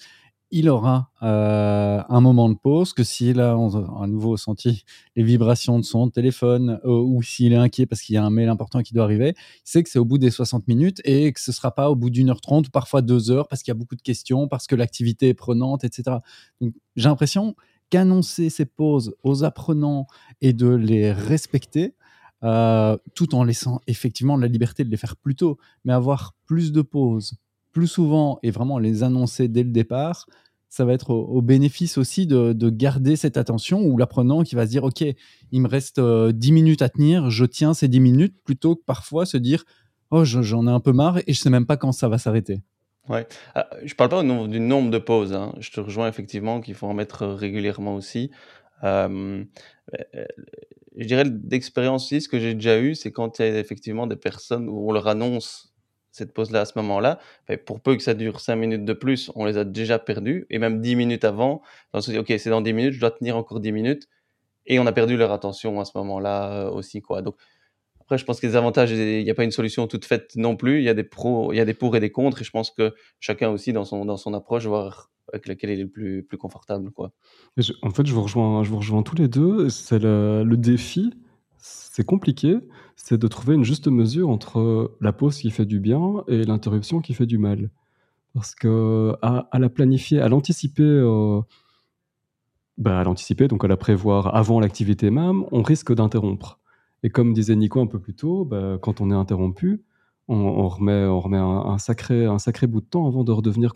il aura euh, un moment de pause, que s'il a à nouveau senti les vibrations de son téléphone euh, ou s'il est inquiet parce qu'il y a un mail important qui doit arriver, il sait que c'est au bout des 60 minutes et que ce ne sera pas au bout d'une heure trente, parfois deux heures parce qu'il y a beaucoup de questions, parce que l'activité est prenante, etc. Donc j'ai l'impression qu'annoncer ces pauses aux apprenants et de les respecter, euh, tout en laissant effectivement la liberté de les faire plus tôt, mais avoir plus de pauses, plus souvent et vraiment les annoncer dès le départ, ça va être au, bénéfice aussi de, garder cette attention ou l'apprenant qui va se dire ok il me reste 10 euh, minutes à tenir je tiens ces 10 minutes plutôt que parfois se dire oh j'en ai un peu marre et je sais même pas quand ça va s'arrêter ouais ah, je parle pas du nombre de pauses hein. je te rejoins effectivement qu'il faut en mettre régulièrement aussi euh, euh, je dirais d'expérience aussi ce que j'ai déjà eu c'est quand il y a effectivement des personnes où on leur annonce cette pause-là à ce moment-là, pour peu que ça dure 5 minutes de plus, on les a déjà perdus, et même 10 minutes avant, on se dit, ok, c'est dans 10 minutes, je dois tenir encore 10 minutes, et on a perdu leur attention à ce moment-là euh, aussi, quoi. Donc, après, je pense que les avantages, il n'y a pas une solution toute faite non plus, il y a des pros, il y a des pour et des contre, et je pense que chacun aussi, dans son, dans son approche, voir avec laquelle il est le plus, plus confortable, quoi. en fait, je vous rejoins, je vous rejoins tous les deux, c'est le, le défi, c'est compliqué, c'est de trouver une juste mesure entre la pause qui fait du bien et l'interruption qui fait du mal. Parce que à, la planifier, à l'anticiper, euh, bah, à l'anticiper, donc à la prévoir avant l'activité même, on risque d'interrompre. Et comme disait Nico un peu plus tôt, bah, quand on est interrompu, on, remet, on remet un, sacré, un sacré bout de temps avant de redevenir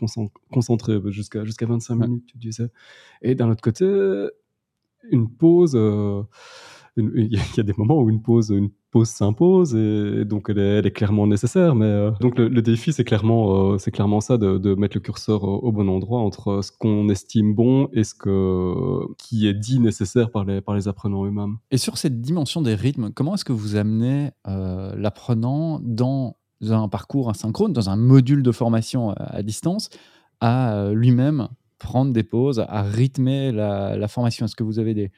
concentré, jusqu'à jusqu'à 25 minutes, tu disais. Et d'un autre côté, une pause, euh, il y a des moments où une pause, une pause s'impose et donc elle est, clairement nécessaire. Mais euh, donc le, défi, c'est clairement, euh, c'est clairement ça de, mettre le curseur au, bon endroit entre ce qu'on estime bon et ce que, qui est dit nécessaire par les, par les apprenants eux-mêmes. Et sur cette dimension des rythmes, comment est-ce que vous amenez euh, l'apprenant dans un parcours asynchrone, dans un module de formation à distance, à lui-même prendre des pauses, à rythmer la, la formation? Est-ce que vous avez des,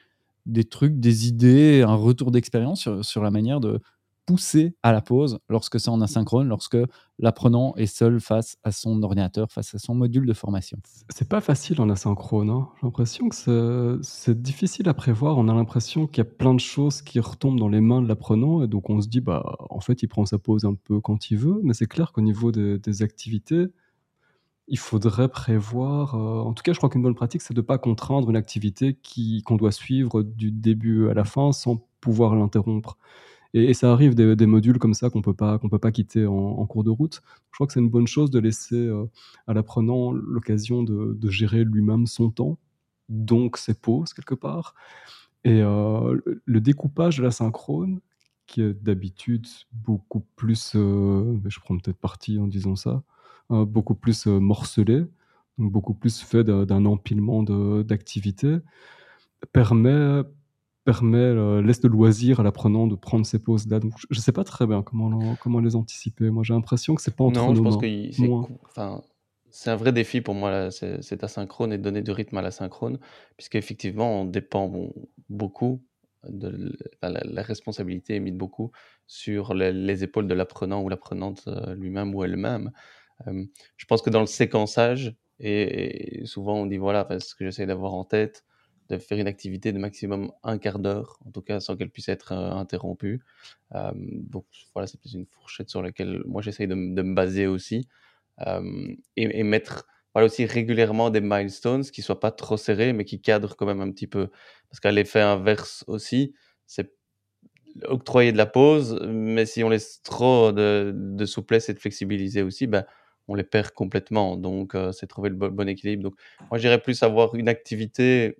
des trucs, des idées, un retour d'expérience sur, la manière de pousser à la pause lorsque c'est en asynchrone, lorsque l'apprenant est seul face à son ordinateur, face à son module de formation. C'est pas facile en asynchrone. Hein. J'ai l'impression que c'est difficile à prévoir. On a l'impression qu'il y a plein de choses qui retombent dans les mains de l'apprenant et donc on se dit bah en fait il prend sa pause un peu quand il veut. Mais c'est clair qu'au niveau des activités, il faudrait prévoir, euh, en tout cas, je crois qu'une bonne pratique, c'est de ne pas contraindre une activité qu'on doit suivre du début à la fin sans pouvoir l'interrompre et ça arrive des modules comme ça qu'on qu'on peut pas quitter en cours de route. Je crois que c'est une bonne chose de laisser, euh, à l'apprenant l'occasion de gérer lui-même son temps, donc ses pauses quelque part et euh, le découpage de la synchrone, qui est d'habitude beaucoup plus, je prends peut-être parti en disant ça, beaucoup plus euh, morcelé, beaucoup plus fait d'un empilement d'activités, permet, permet euh, laisse de loisir à l'apprenant de prendre ses pauses là. je ne sais pas très bien comment, comment les anticiper. Moi, j'ai l'impression que c'est pas entre non, je pense que c'est un vrai défi pour moi, c'est asynchrone et de donner du rythme à l'asynchrone, puisqu'effectivement, on dépend beaucoup de la, responsabilité est mise beaucoup sur les, les épaules de l'apprenant ou l'apprenante lui-même ou elle-même je pense que dans le séquençage, et, souvent on dit voilà, ce que j'essaie d'avoir en tête, de faire une activité de maximum un quart d'heure, en tout cas sans qu'elle puisse être euh, interrompue. donc voilà, c'est plus une fourchette sur laquelle moi j'essaie de, me baser aussi. et, mettre voilà, aussi régulièrement des milestones qui soient pas trop serrés, mais qui cadrent quand même un petit peu. Parce qu'à l'effet inverse aussi, c'est octroyer de la pause, mais si on laisse trop de, souplesse et de flexibilité aussi, ben, on les perd complètement. Donc, euh, c'est trouver le bon, équilibre. Donc, moi, j'irais plus avoir une activité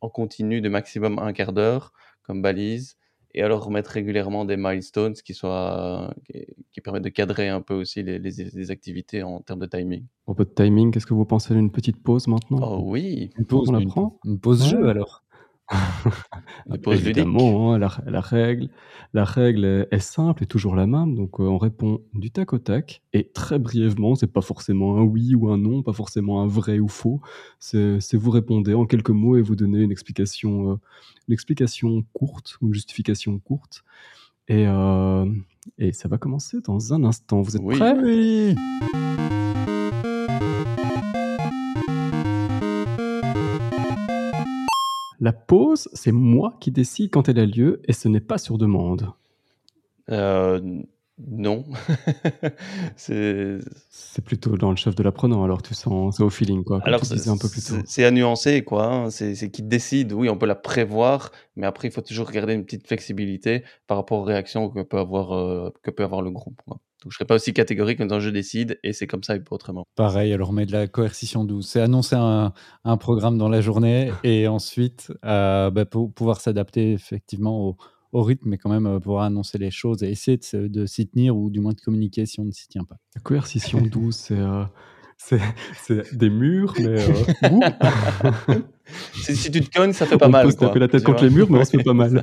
en continu de maximum un quart d'heure comme balise et alors remettre régulièrement des milestones qui soient qui, permettent de cadrer un peu aussi les, activités en termes de timing. Au peu de timing, qu'est-ce que vous pensez d'une petite pause maintenant? Oh oui, une pause, on apprend? une, pause jeu alors? Évidemment, hein, la, règle, la règle est, simple et toujours la même. Donc, euh, on répond du tac au tac et très brièvement. C'est pas forcément un oui ou un non, pas forcément un vrai ou faux. C'est vous répondez en quelques mots et vous donnez une explication, euh, une explication courte ou une justification courte. Et, euh, et ça va commencer dans un instant. Vous êtes prêts? Oui. La pause, c'est moi qui décide quand elle a lieu et ce n'est pas sur demande. Euh, non. c'est plutôt dans le chef de l'apprenant, alors tu sens, c'est au feeling, quoi. alors, c'est un peu plus c'est à nuancer, quoi. Hein. C'est c'est qui décide. Oui, on peut la prévoir, mais après, il faut toujours garder une petite flexibilité par rapport aux réactions que peut avoir, euh, que peut avoir le groupe, quoi. Donc, je serais pas aussi catégorique en disant je décide et c'est comme ça et pas autrement. Pareil, alors on met de la coercition douce. C'est annoncer un, un programme dans la journée et ensuite euh, bah, pour pouvoir s'adapter effectivement au, au rythme, mais quand même euh, pouvoir annoncer les choses et essayer de, s'y tenir ou du moins de communiquer si on ne s'y tient pas. La coercition douce, euh, c'est des murs, mais. Euh, si tu te cognes, ça fait pas mal. On peut se taper la tête contre les murs, mais on se fait pas mal.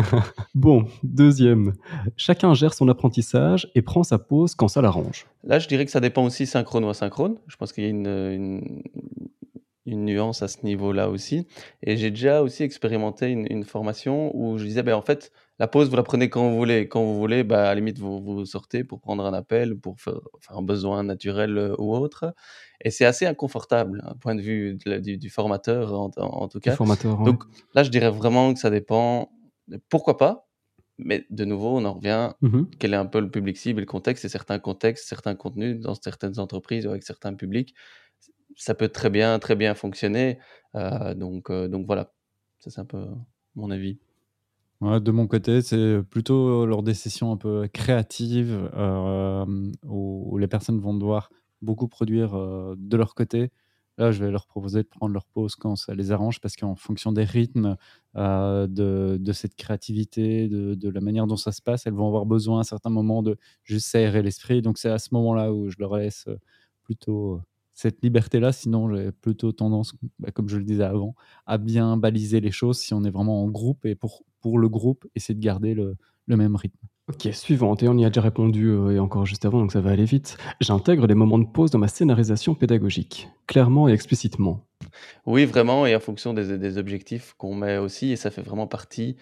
bon, deuxième. Chacun gère son apprentissage et prend sa pause quand ça l'arrange. Là, je dirais que ça dépend aussi synchrone ou asynchrone. Je pense qu'il y a une, une nuance à ce niveau-là aussi. Et j'ai déjà aussi expérimenté une, formation où je disais, ben, en fait, la pause, vous la prenez quand vous voulez. Quand vous voulez, bah, à la limite, vous, vous sortez pour prendre un appel, pour faire, un besoin naturel euh, ou autre. Et c'est assez inconfortable, un point de vue du, formateur, en, tout cas. Formateur, Donc là, je dirais vraiment que ça dépend. Pourquoi pas? Mais de nouveau, on en revient, mmh quel est un peu le public cible, le contexte, et certains contextes, certains contenus dans certaines entreprises ou avec certains publics ça peut très bien, très bien fonctionner. Euh, donc, euh, donc voilà, ça c'est un peu mon avis. De mon côté, c'est plutôt lors des sessions un peu créatives euh, où, les personnes vont devoir beaucoup produire de leur côté. Là, je vais leur proposer de prendre leur pause quand ça les arrange parce qu'en fonction des rythmes, de, de, cette créativité, de, de, la manière dont ça se passe, elles vont avoir besoin à certains moments de juste s'aérer l'esprit. Donc, c'est à ce moment-là où je leur laisse plutôt cette liberté-là. Sinon, j'ai plutôt tendance, bah, comme je le disais avant, à bien baliser les choses si on est vraiment en groupe et pour, pour le groupe, essayer de garder le, le même rythme. Ok, suivante, et on y a déjà répondu euh, et encore juste avant, donc ça va aller vite. J'intègre les moments de pause dans ma scénarisation pédagogique, clairement et explicitement. Oui, vraiment, et en fonction des, des objectifs qu'on met aussi, et ça fait vraiment partie,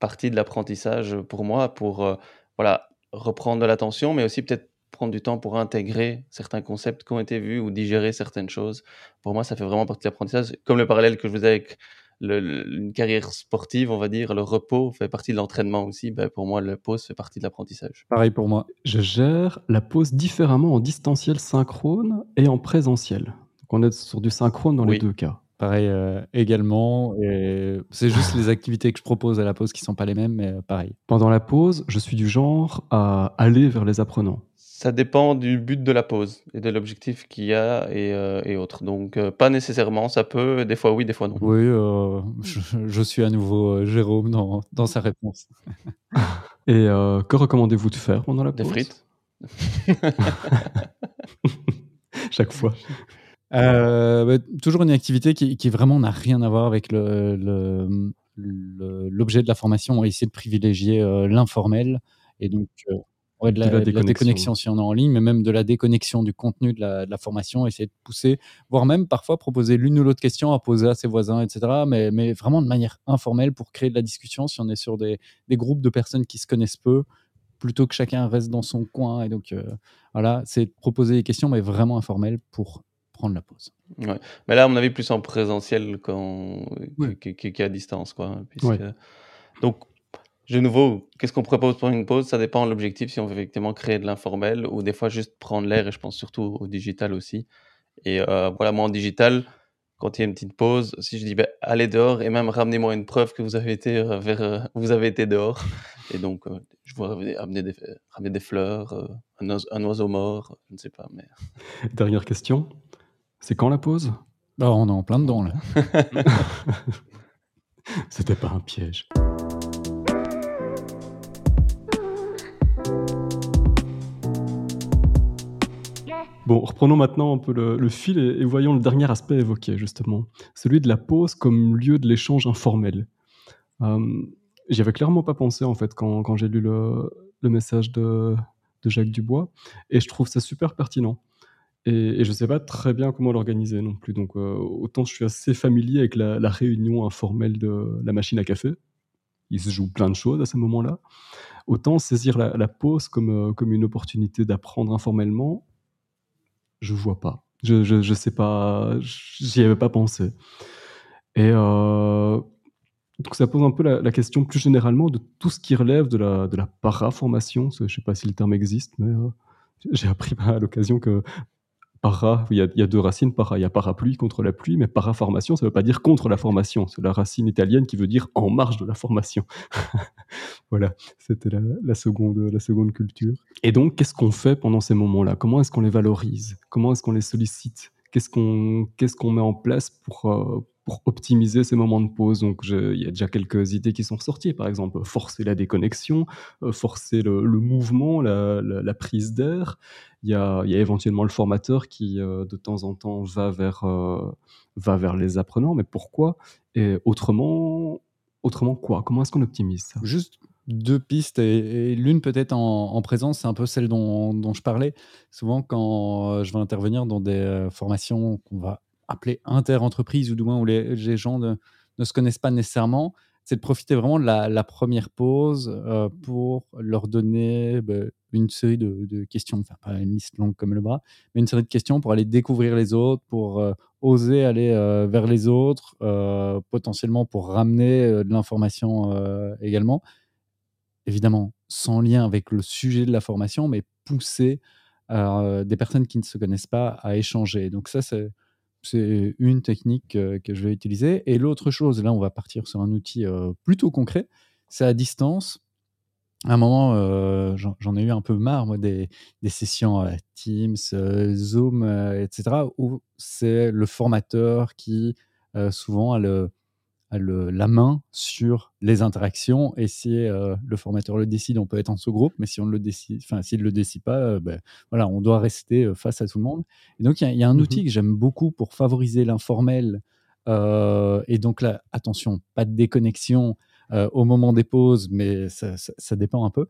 partie de l'apprentissage pour moi, pour euh, voilà, reprendre de l'attention, mais aussi peut-être prendre du temps pour intégrer certains concepts qui ont été vus ou digérer certaines choses. Pour moi, ça fait vraiment partie de l'apprentissage. Comme le parallèle que je faisais avec une carrière sportive, on va dire, le repos fait partie de l'entraînement aussi. Ben, pour moi, la pause fait partie de l'apprentissage. Pareil pour moi. Je gère la pause différemment en distanciel synchrone et en présentiel. Donc on est sur du synchrone dans les deux cas. Pareil euh, également. c'est juste les activités que je propose à la pause qui sont pas les mêmes, mais euh, pareil. Pendant la pause, je suis du genre à aller vers les apprenants. Ça dépend du but de la pause et de l'objectif qu'il y a et, euh, autres. Donc, euh, pas nécessairement, ça peut, des fois oui, des fois non. Oui, euh, je, suis à nouveau Jérôme dans, dans sa réponse. et que recommandez-vous de faire pendant la pause? Des frites. Chaque fois. Bah, toujours une activité qui, qui vraiment n'a rien à voir avec l'objet le, le, de la formation. On essayer de privilégier l'informel. Et donc, de la, déconnexion. si on est en ligne, mais même de la déconnexion du contenu de la, formation, essayer de pousser, voire même parfois proposer l'une ou l'autre question à poser à ses voisins, etc. Mais, mais, vraiment de manière informelle pour créer de la discussion si on est sur des, des groupes de personnes qui se connaissent peu, plutôt que chacun reste dans son coin. Et donc, euh, voilà, c'est proposer des questions, mais vraiment informelles pour prendre la pause. Ouais. Mais là, on avait plus en présentiel qu'à distance. Quoi, puisque... Donc, de nouveau, qu'est-ce qu'on propose pour une pause? Ça dépend de l'objectif, si on veut effectivement créer de l'informel ou des fois juste prendre l'air, et je pense surtout au digital aussi. Et euh, voilà, moi en digital, quand il y a une petite pause, si je dis ben, allez dehors et même ramenez-moi une preuve que vous avez été, euh, vers, euh, vous avez été dehors, et donc je vous amener des, ramener des fleurs, un, un, oiseau mort, je ne sais pas. Mais... Dernière question, c'est quand la pause? Bah, On est en plein dedans là. C'était pas un piège. Bon, reprenons maintenant un peu le, fil et, voyons le dernier aspect évoqué, justement, celui de la pause comme lieu de l'échange informel. Euh, J'y avais clairement pas pensé, en fait, quand, j'ai lu le, message de, Jacques Dubois, et je trouve ça super pertinent. Et, je ne sais pas très bien comment l'organiser non plus. Donc, euh, autant je suis assez familier avec la, réunion informelle de la machine à café. Il se joue plein de choses à ce moment-là. Autant saisir la, pause comme, euh, comme une opportunité d'apprendre informellement je vois pas. Je, je, sais pas, j'y avais pas pensé. Et euh, Donc ça pose un peu la, question plus généralement de tout ce qui relève de la, de la paraformation. Je sais pas si le terme existe, mais euh, j'ai appris à l'occasion que para, il y, a, il y, a, deux racines, para, il y a parapluie contre la pluie, mais paraformation, ça ne veut pas dire contre la formation. C'est la racine italienne qui veut dire en marge de la formation. voilà, c'était la, la, seconde, la seconde culture. Et donc, qu'est-ce qu'on fait pendant ces moments-là? Comment est-ce qu'on les valorise? Comment est-ce qu'on les sollicite? Qu'est-ce qu'on qu'est-ce qu'on met en place pour, euh, pour optimiser ces moments de pause. Donc, il y a déjà quelques idées qui sont sorties. Par exemple, forcer la déconnexion, euh, forcer le, mouvement, la, prise d'air. Il y a, éventuellement le formateur qui, euh, de temps en temps, va vers, euh, va vers les apprenants. Mais pourquoi? Et autrement, autrement quoi? Comment est-ce qu'on optimise ça? Juste deux pistes et, l'une peut-être en, présence, c'est un peu celle dont, dont, je parlais. Souvent, quand je vais intervenir dans des formations qu'on va appeler inter-entreprise, ou du moins où les, gens ne, se connaissent pas nécessairement, c'est de profiter vraiment de la, première pause euh, pour leur donner bah, une série de, questions, enfin pas une liste longue comme le bras, mais une série de questions pour aller découvrir les autres, pour euh, oser aller euh, vers les autres, potentiellement pour ramener de l'information également. Évidemment, sans lien avec le sujet de la formation, mais pousser des personnes qui ne se connaissent pas à échanger. Donc ça, c'est c'est une technique que je vais utiliser. Et l'autre chose, là, on va partir sur un outil plutôt concret, c'est à distance. À un moment, j'en ai eu un peu marre, moi, des, sessions Teams, Zoom, etc., où c'est le formateur qui, souvent, a le, la main sur les interactions. Et si euh, le formateur le décide, on peut être en sous-groupe, mais si on le décide, enfin s'il le décide pas, euh, ben, voilà, on doit rester euh, face à tout le monde. Et donc il y, a un mmh outil que j'aime beaucoup pour favoriser l'informel. et donc là, attention, pas de déconnexion. au moment des pauses, mais ça, ça dépend un peu.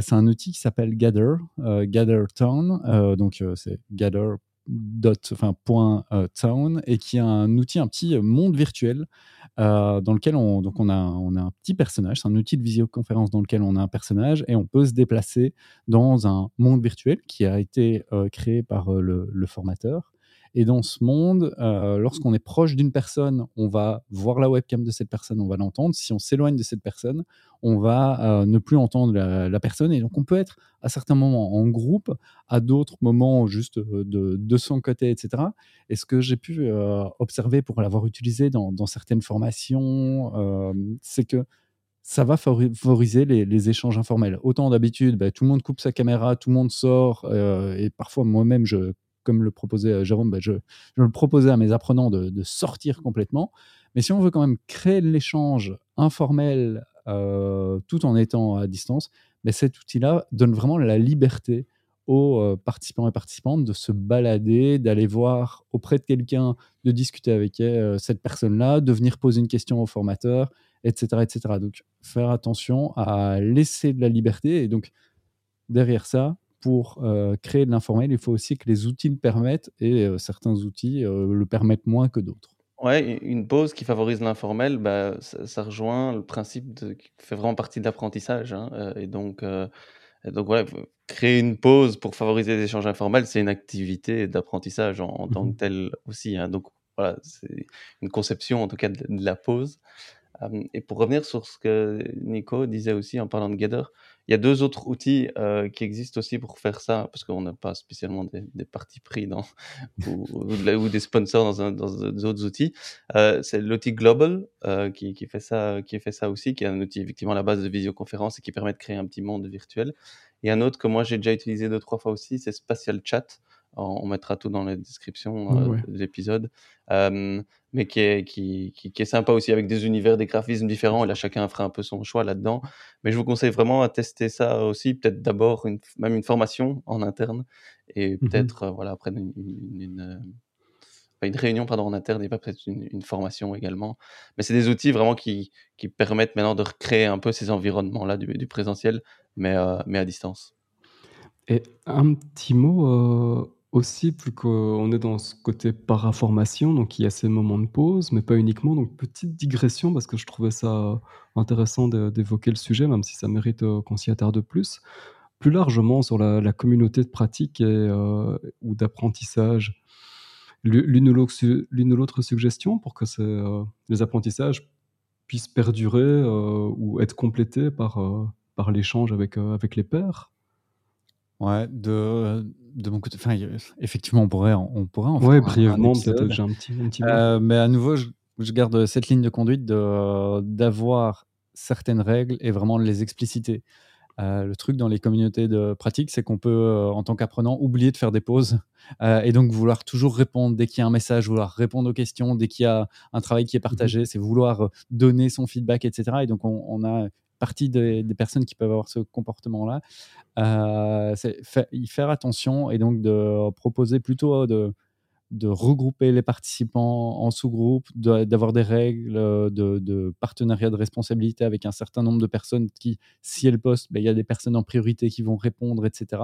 c'est un outil qui s'appelle Gather, Gather Town. donc c'est Gather point, euh, town et qui est un outil, un petit monde virtuel euh, dans lequel on, donc on, a, on a un petit personnage. C'est un outil de visioconférence dans lequel on a un personnage et on peut se déplacer dans un monde virtuel qui a été euh, créé par le, formateur. Et dans ce monde, euh, lorsqu'on est proche d'une personne, on va voir la webcam de cette personne, on va l'entendre. Si on s'éloigne de cette personne, on va euh, ne plus entendre la, personne. Et donc, on peut être à certains moments en groupe, à d'autres moments juste euh, de, de, son côté, etc. Et ce que j'ai pu observer pour l'avoir utilisé dans, certaines formations, c'est que ça va favoriser les, échanges informels. Autant d'habitude, bah, tout le monde coupe sa caméra, tout le monde sort, et parfois moi-même, je comme le proposait euh, Jérôme, bah, je, le proposais à mes apprenants de, sortir complètement. Mais si on veut quand même créer l'échange informel euh, tout en étant à distance, bah, cet outil-là donne vraiment la liberté aux euh, participants et participantes de se balader, d'aller voir auprès de quelqu'un, de discuter avec cette personne-là, de venir poser une question au formateur, etc., etc. Donc, faire attention à laisser de la liberté. Et donc, derrière ça, pour euh, créer de l'informel, il faut aussi que les outils le permettent et euh, certains outils euh, le permettent moins que d'autres. Ouais, une pause qui favorise l'informel, bah, ça, rejoint le principe de, qui fait vraiment partie de l'apprentissage. Hein, et donc, créer une pause pour favoriser les échanges informels, c'est une activité d'apprentissage en, tant que mmh telle aussi. Hein. donc voilà, c'est une conception en tout cas de, la pause. et pour revenir sur ce que Nico disait aussi en parlant de Gather, il y a deux autres outils euh, qui existent aussi pour faire ça, parce qu'on n'a pas spécialement des, des partis pris dans, ou, ou, des sponsors dans, un, dans d'autres outils. Euh, c'est l'outil Global euh, qui, qui, fait ça, qui fait ça aussi, qui est un outil effectivement à la base de visioconférence et qui permet de créer un petit monde virtuel. Et un autre que moi j'ai déjà utilisé deux, trois fois aussi, c'est Spatial Chat. On mettra tout dans la description de l'épisode. Euh, mais qui est, qui, qui, qui, est sympa aussi avec des univers, des graphismes différents. Et là, chacun fera un peu son choix là-dedans. Mais je vous conseille vraiment à tester ça aussi. Peut-être d'abord une, même une formation en interne et mmh peut-être, euh, voilà, après une, une, une, réunion pardon, en interne et pas peut-être une, formation également. Mais c'est des outils vraiment qui, qui permettent maintenant de recréer un peu ces environnements-là du, du présentiel, mais, mais à distance. Et un petit mot aussi, plus qu'on est dans ce côté paraformation, donc il y a ces moments de pause, mais pas uniquement. Donc petite digression, parce que je trouvais ça intéressant d'évoquer le sujet, même si ça mérite euh, qu'on s'y attarde plus. Plus largement sur la, communauté de pratique euh, ou d'apprentissage. L'une ou l'autre suggestion pour que euh, les apprentissages puisse perdurer ou être complété par, par l'échange avec, avec les pairs. Ouais, de, de mon côté, enfin, effectivement, on pourrait, on pourrait en faire Ouais, brièvement, peut-être déjà un petit, un petit mais à nouveau, je, je garde cette ligne de conduite de, d'avoir certaines règles et vraiment les expliciter. Euh, le truc dans les communautés de pratique, c'est qu'on peut, euh, en tant qu'apprenant, oublier de faire des pauses euh, et donc vouloir toujours répondre dès qu'il y a un message, vouloir répondre aux questions dès qu'il y a un travail qui est mmh partagé, c'est vouloir donner son feedback, etc. Et donc on, a partie des, personnes qui peuvent avoir ce comportement-là. c'est y faire attention et donc de proposer plutôt de de regrouper les participants en sous-groupes, d'avoir des règles euh, de, partenariat de responsabilité avec un certain nombre de personnes qui, si elles postent, ben, il y a des personnes en priorité qui vont répondre, etc.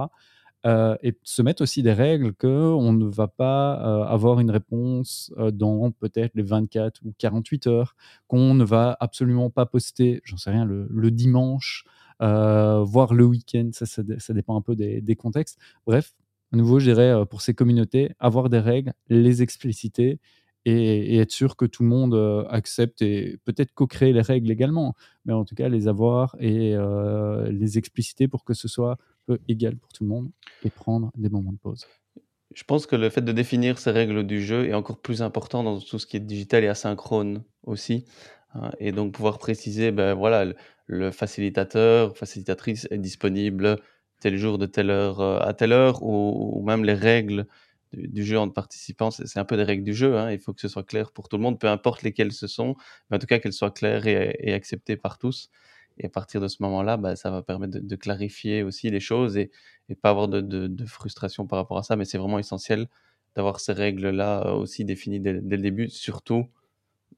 Euh, et se mettre aussi des règles qu'on ne va pas euh, avoir une réponse dans peut-être les 24 ou 48 heures, qu'on ne va absolument pas poster, j'en sais rien, le, dimanche, voire le week-end, ça, ça, dépend un peu des, des contextes. Bref, à nouveau, je dirais, euh, pour ces communautés, avoir des règles, les expliciter et, être sûr que tout le monde euh, accepte et peut-être co-créer les règles également, mais en tout cas les avoir et euh, les expliciter pour que ce soit peu égal pour tout le monde et prendre des moments de pause. Je pense que le fait de définir ces règles du jeu est encore plus important dans tout ce qui est digital et asynchrone aussi. Hein, et donc pouvoir préciser, ben voilà, le, facilitateur, facilitatrice est disponible tel jour de telle heure euh, à telle heure, ou, même les règles du, jeu entre participants, c'est un peu des règles du jeu. Hein. Il faut que ce soit clair pour tout le monde, peu importe lesquelles ce sont, mais en tout cas qu'elles soient claires et, acceptées par tous. Et à partir de ce moment-là, bah, ça va permettre de, clarifier aussi les choses et, et pas avoir de, frustration par rapport à ça. Mais c'est vraiment essentiel d'avoir ces règles-là euh, aussi définies dès, le début, surtout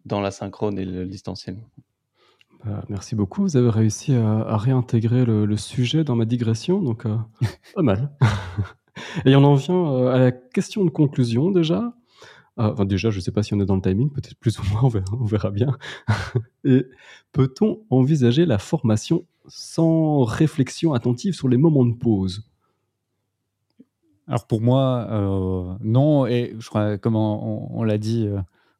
dans la synchrone et le distanciel. Bah, merci beaucoup. Vous avez réussi à, réintégrer le, sujet dans ma digression, donc euh, pas mal. Et on en vient euh, à la question de conclusion déjà. Ah, enfin, déjà, je ne sais pas si on est dans le timing, peut-être plus ou moins, on verra, bien. Peut-on envisager la formation sans réflexion attentive sur les moments de pause? Alors pour moi, euh, non. Et je crois, comme on l'a dit,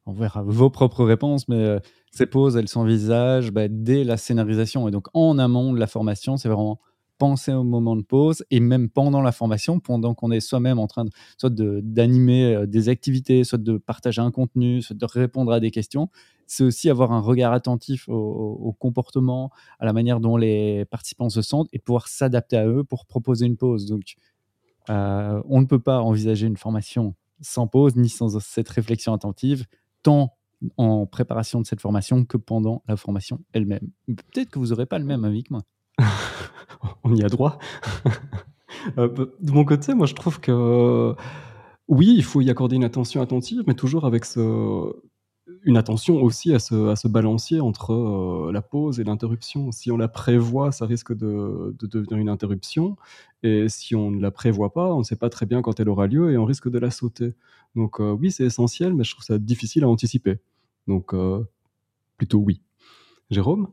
on verra vos propres réponses, mais ces pauses, elles s'envisagent bah, dès la scénarisation. Et donc, en amont de la formation, c'est vraiment penser au moment de pause et même pendant la formation, pendant qu'on est soi-même en train de, soit d'animer euh, des activités, soit de partager un contenu, soit de répondre à des questions, c'est aussi avoir un regard attentif au, comportement, à la manière dont les participants se sentent et pouvoir s'adapter à eux pour proposer une pause. Donc, euh, on ne peut pas envisager une formation sans pause ni sans cette réflexion attentive, tant en préparation de cette formation que pendant la formation elle-même. Peut-être que vous n'aurez pas le même avis que moi. On y a droit. Euh, de mon côté, moi je trouve que oui, il faut y accorder une attention attentive, mais toujours avec une attention aussi à ce, à balancier entre euh, la pause et l'interruption. Si on la prévoit, ça risque de, devenir une interruption. Et si on ne la prévoit pas, on ne sait pas très bien quand elle aura lieu et on risque de la sauter. Donc euh, oui, c'est essentiel, mais je trouve ça difficile à anticiper. Donc, euh, plutôt oui. Jérôme?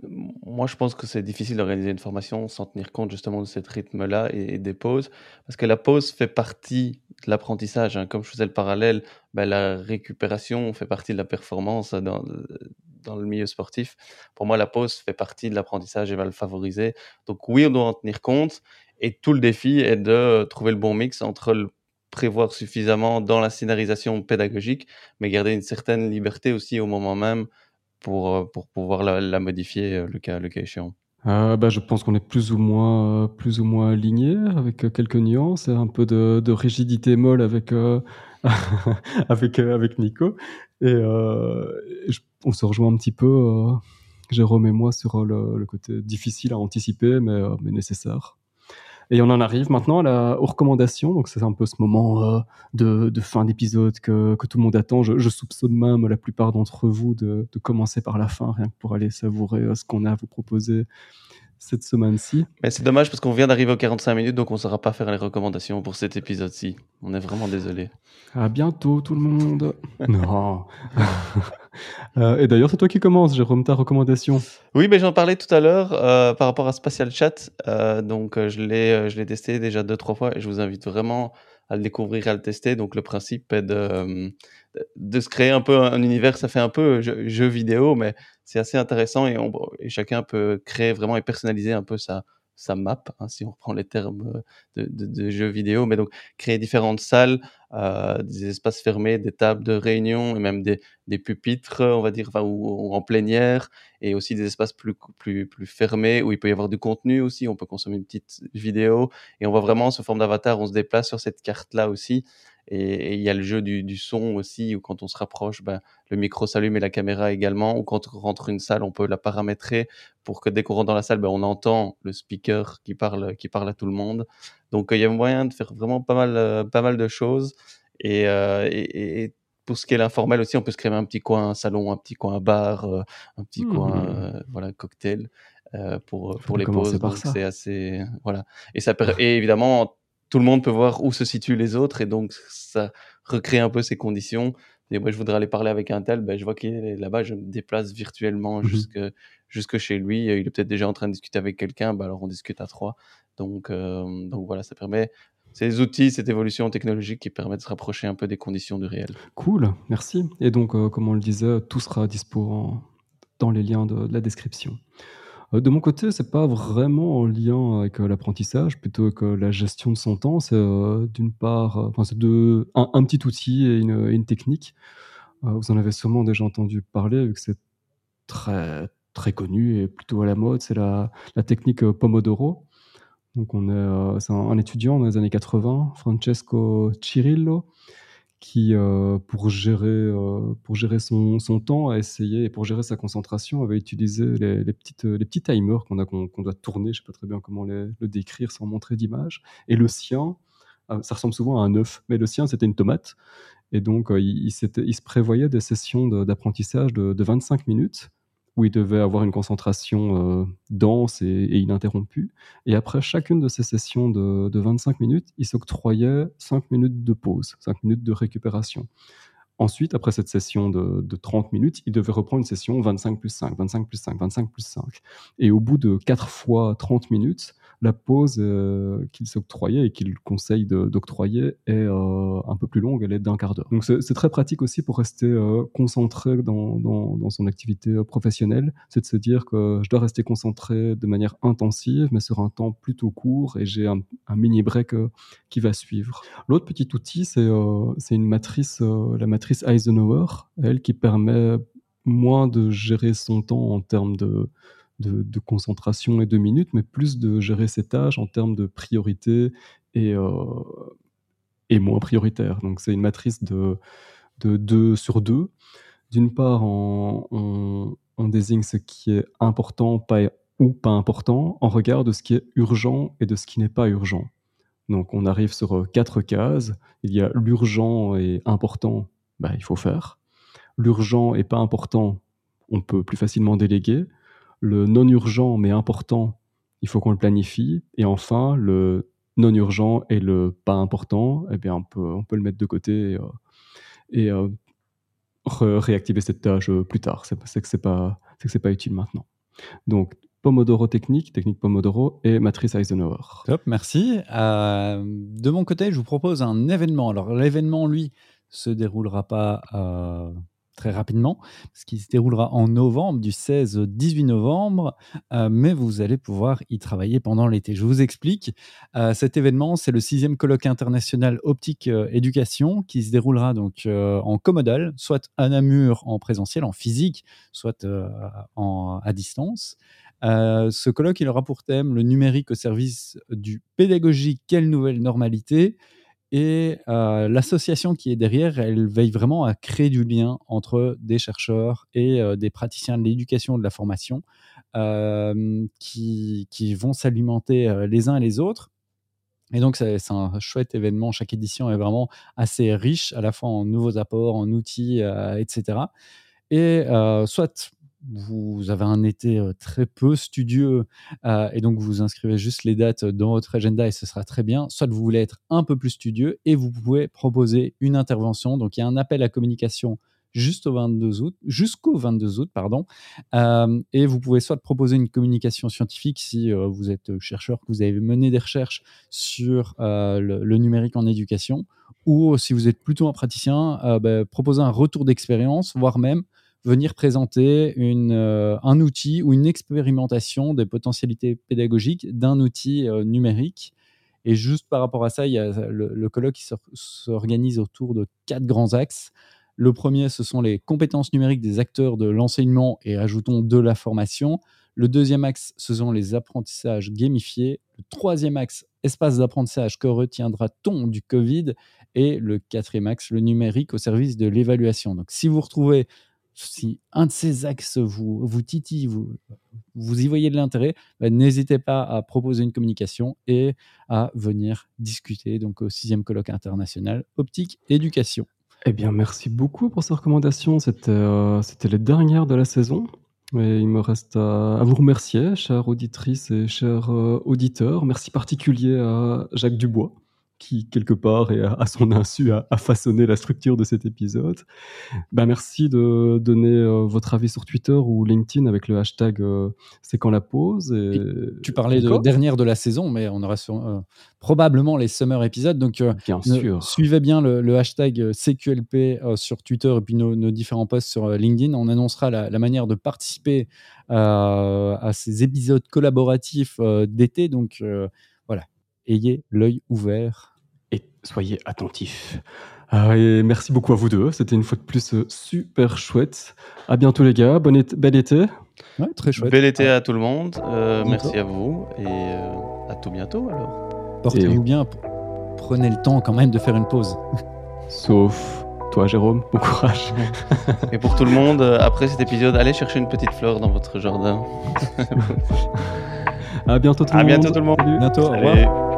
Moi, je pense que c'est difficile d'organiser une formation sans tenir compte justement de ce rythme-là et, des pauses, parce que la pause fait partie de l'apprentissage. Hein. Comme je faisais le parallèle, ben, la récupération fait partie de la performance dans, dans, le milieu sportif. Pour moi, la pause fait partie de l'apprentissage et va le favoriser. Donc oui, on doit en tenir compte. Et tout le défi est de trouver le bon mix entre le prévoir suffisamment dans la scénarisation pédagogique, mais garder une certaine liberté aussi au moment même pour, euh, pour pouvoir la, modifier euh, le cas, le cas échéant. Euh, bah, je pense qu'on est plus ou moins plus ou moins aligné avec quelques nuances un peu de, de rigidité molle avec avec avec Nico et, on se rejoint un petit peu Jérôme et moi sur le, le, côté difficile à anticiper mais, mais nécessaire. Et on en arrive maintenant à la, aux recommandations. Donc, c'est un peu ce moment euh, de, fin d'épisode que, tout le monde attend. Je, soupçonne même la plupart d'entre vous de, commencer par la fin, rien que pour aller savourer euh, ce qu'on a à vous proposer cette semaine-ci. Mais c'est dommage parce qu'on vient d'arriver aux 45 minutes, donc on ne saura pas faire les recommandations pour cet épisode-ci. On est vraiment désolé. À bientôt tout le monde. non. Euh, et d'ailleurs, c'est toi qui commences, Jérôme, ta recommandation. Oui, mais j'en parlais tout à l'heure euh, par rapport à Spatial Chat. Euh, donc, je l'ai, je l'ai testé déjà deux, trois fois et je vous invite vraiment à le découvrir, à le tester. Donc le principe est de, de se créer un peu un univers. Ça fait un peu jeu, vidéo, mais c'est assez intéressant et, chacun peut créer vraiment et personnaliser un peu sa, sa map, hein, si on reprend les termes euh, de, jeux vidéo, mais donc créer différentes salles, euh, des espaces fermés, des tables de réunion et même des, pupitres, on va dire, ou, en plénière, et aussi des espaces plus, plus, plus fermés où il peut y avoir du contenu aussi, on peut consommer une petite vidéo, et on voit vraiment sous forme d'avatar, on se déplace sur cette carte-là aussi, et il y a le jeu du, son aussi, où quand on se rapproche, ben, le micro s'allume et la caméra également. Ou quand on rentre une salle, on peut la paramétrer pour que dès qu'on rentre dans la salle, ben, on entend le speaker qui parle, qui parle à tout le monde. Donc il y a moyen de faire vraiment pas mal, euh, pas mal de choses. Euh, et, et, pour ce qui est l'informel aussi, on peut se créer un petit coin un salon, un petit coin bar, euh, un petit coin mmh. voilà cocktail pour pour les pauses. C'est assez voilà. Et ça et évidemment tout le monde peut voir où se situent les autres et donc ça recrée un peu ces conditions. Et moi, je voudrais aller parler avec un tel, ben, je vois qu'il est là-bas, je me déplace virtuellement mmh jusque, jusque chez lui. Il est peut-être déjà en train de discuter avec quelqu'un, ben, alors on discute à trois. Donc, euh, donc voilà, ça permet. Ces outils, cette évolution technologique qui permet de se rapprocher un peu des conditions du réel. Cool, merci. Et donc, euh, comme on le disait, tout sera dispo dans les liens de la description. Euh, de mon côté, c'est pas vraiment en lien avec, euh, l'apprentissage, plutôt que la gestion de son temps. C'est, d'une part, enfin, c'est un petit outil et une, technique. vous en avez sûrement déjà entendu parler, vu que c'est très, très connu et plutôt à la mode, c'est la technique, Pomodoro. Donc on est, c'est un étudiant dans les années 80, Francesco Cirillo qui, euh, pour gérer, euh, pour gérer son, son, temps, a essayé, et pour gérer sa concentration, avait utilisé les, petites, les petits timers qu'on a qu'on doit tourner, je ne sais pas très bien comment le décrire sans montrer d'image. Et le sien, euh, ça ressemble souvent à un œuf, mais le sien, c'était une tomate. Et donc, il, se prévoyait des sessions d'apprentissage de, de, 25 minutes où il devait avoir une concentration euh, dense et, ininterrompue. Et après chacune de ces sessions de, de 25 minutes, il s'octroyait 5 minutes de pause, 5 minutes de récupération. Ensuite, après cette session de, de, 30 minutes, il devait reprendre une session 25 plus 5, 25 plus 5, 25 plus 5. Et au bout de 4 fois 30 minutes, la pause euh, qu'il s'octroyait et qu'il conseille d'octroyer est euh, un peu plus longue, elle est d'un quart d'heure. Donc c'est très pratique aussi pour rester euh, concentré dans, son activité professionnelle, c'est de se dire que je dois rester concentré de manière intensive, mais sur un temps plutôt court, et j'ai un, mini break qui va suivre. L'autre petit outil, c'est une matrice, la matrice Eisenhower, elle qui permet moins de gérer son temps en termes de de, concentration et de minutes, mais plus de gérer ses tâches en termes de priorité et, euh, et moins prioritaire. Donc c'est une matrice de, de 2 sur 2. D'une part, on, désigne ce qui est important pas, ou pas important en regard de ce qui est urgent et de ce qui n'est pas urgent. Donc on arrive sur euh, quatre cases. Il y a l'urgent et important, bah, il faut faire. L'urgent et pas important, on peut plus facilement déléguer le non urgent mais important, il faut qu'on le planifie. Et enfin, le non urgent et le pas important, eh bien, on peut, on peut le mettre de côté et, euh, euh, réactiver cette tâche euh, plus tard. C'est que c'est pas, que c'est pas utile maintenant. Donc, Pomodoro technique, technique Pomodoro et matrice Eisenhower. Top, merci. de mon côté, je vous propose un événement. Alors, l'événement, lui, se déroulera pas très rapidement, ce qui se déroulera en novembre, du 16 au 18 novembre, euh, mais vous allez pouvoir y travailler pendant l'été. Je vous explique. Euh, cet événement, c'est le sixième colloque international optique euh, éducation qui se déroulera donc en commodal, soit à Namur en présentiel, en physique, soit en, à distance. ce colloque, il aura pour thème le numérique au service du pédagogique, quelle nouvelle normalité? Et euh, l'association qui est derrière, elle veille vraiment à créer du lien entre des chercheurs et euh, des praticiens de l'éducation de la formation euh, qui, qui, vont s'alimenter les uns et les autres. Et donc, c'est un chouette événement. Chaque édition est vraiment assez riche, à la fois en nouveaux apports, en outils, etc. Et soit vous avez un été très peu studieux et donc vous inscrivez juste les dates dans votre agenda et ce sera très bien. Soit vous voulez être un peu plus studieux et vous pouvez proposer une intervention. Donc il y a un appel à communication jusqu'au 22 août, jusqu'au 22 août, pardon. et vous pouvez soit proposer une communication scientifique si vous êtes chercheur, que vous avez mené des recherches sur le, numérique en éducation, ou si vous êtes plutôt un praticien, bah, proposer un retour d'expérience, voire même venir présenter une, un outil ou une expérimentation des potentialités pédagogiques d'un outil numérique. Et juste par rapport à ça, il y a le, colloque qui s'organise autour de quatre grands axes. Le premier, ce sont les compétences numériques des acteurs de l'enseignement et ajoutons de la formation. Le deuxième axe, ce sont les apprentissages gamifiés. Le troisième axe, espace d'apprentissage, que retiendra-t-on du Covid? Et le quatrième axe, le numérique au service de l'évaluation. Donc si vous retrouvez, si un de ces axes vous, titille, vous, vous y voyez de l'intérêt, bah, n'hésitez pas à proposer une communication et à venir discuter donc au sixième colloque international optique éducation. Eh bien, merci beaucoup pour ces recommandations. C'était euh, les dernières de la saison. Et il me reste à, vous remercier, chères auditrices et chers euh, auditeurs. Merci particulier à Jacques Dubois qui, quelque part, et à, son insu, a, façonné la structure de cet épisode. Ben, merci de donner euh, votre avis sur Twitter ou LinkedIn avec le hashtag euh, C'est quand la pause. Et... tu parlais de dernière de la saison, mais on aura euh, probablement les summer épisodes. Donc, bien sûr. suivez bien le, hashtag CQLP sur Twitter et puis nos, différents posts sur LinkedIn. On annoncera la, manière de participer à ces épisodes collaboratifs d'été. Donc, voilà, ayez l'œil ouvert et soyez attentifs. Ah, et merci beaucoup à vous deux. C'était une fois de plus euh, super chouette. À bientôt les gars. Bon été, bel été. très chouette. Bel été à tout le monde. Euh, merci à vous et euh, à tout bientôt alors. Portez-vous bien. Prenez le temps quand même de faire une pause. Sauf toi Jérôme, bon courage. et pour tout le monde, après cet épisode, allez chercher une petite fleur dans votre jardin. à bientôt tout le monde. À bientôt tout le monde. Bientôt. Au revoir.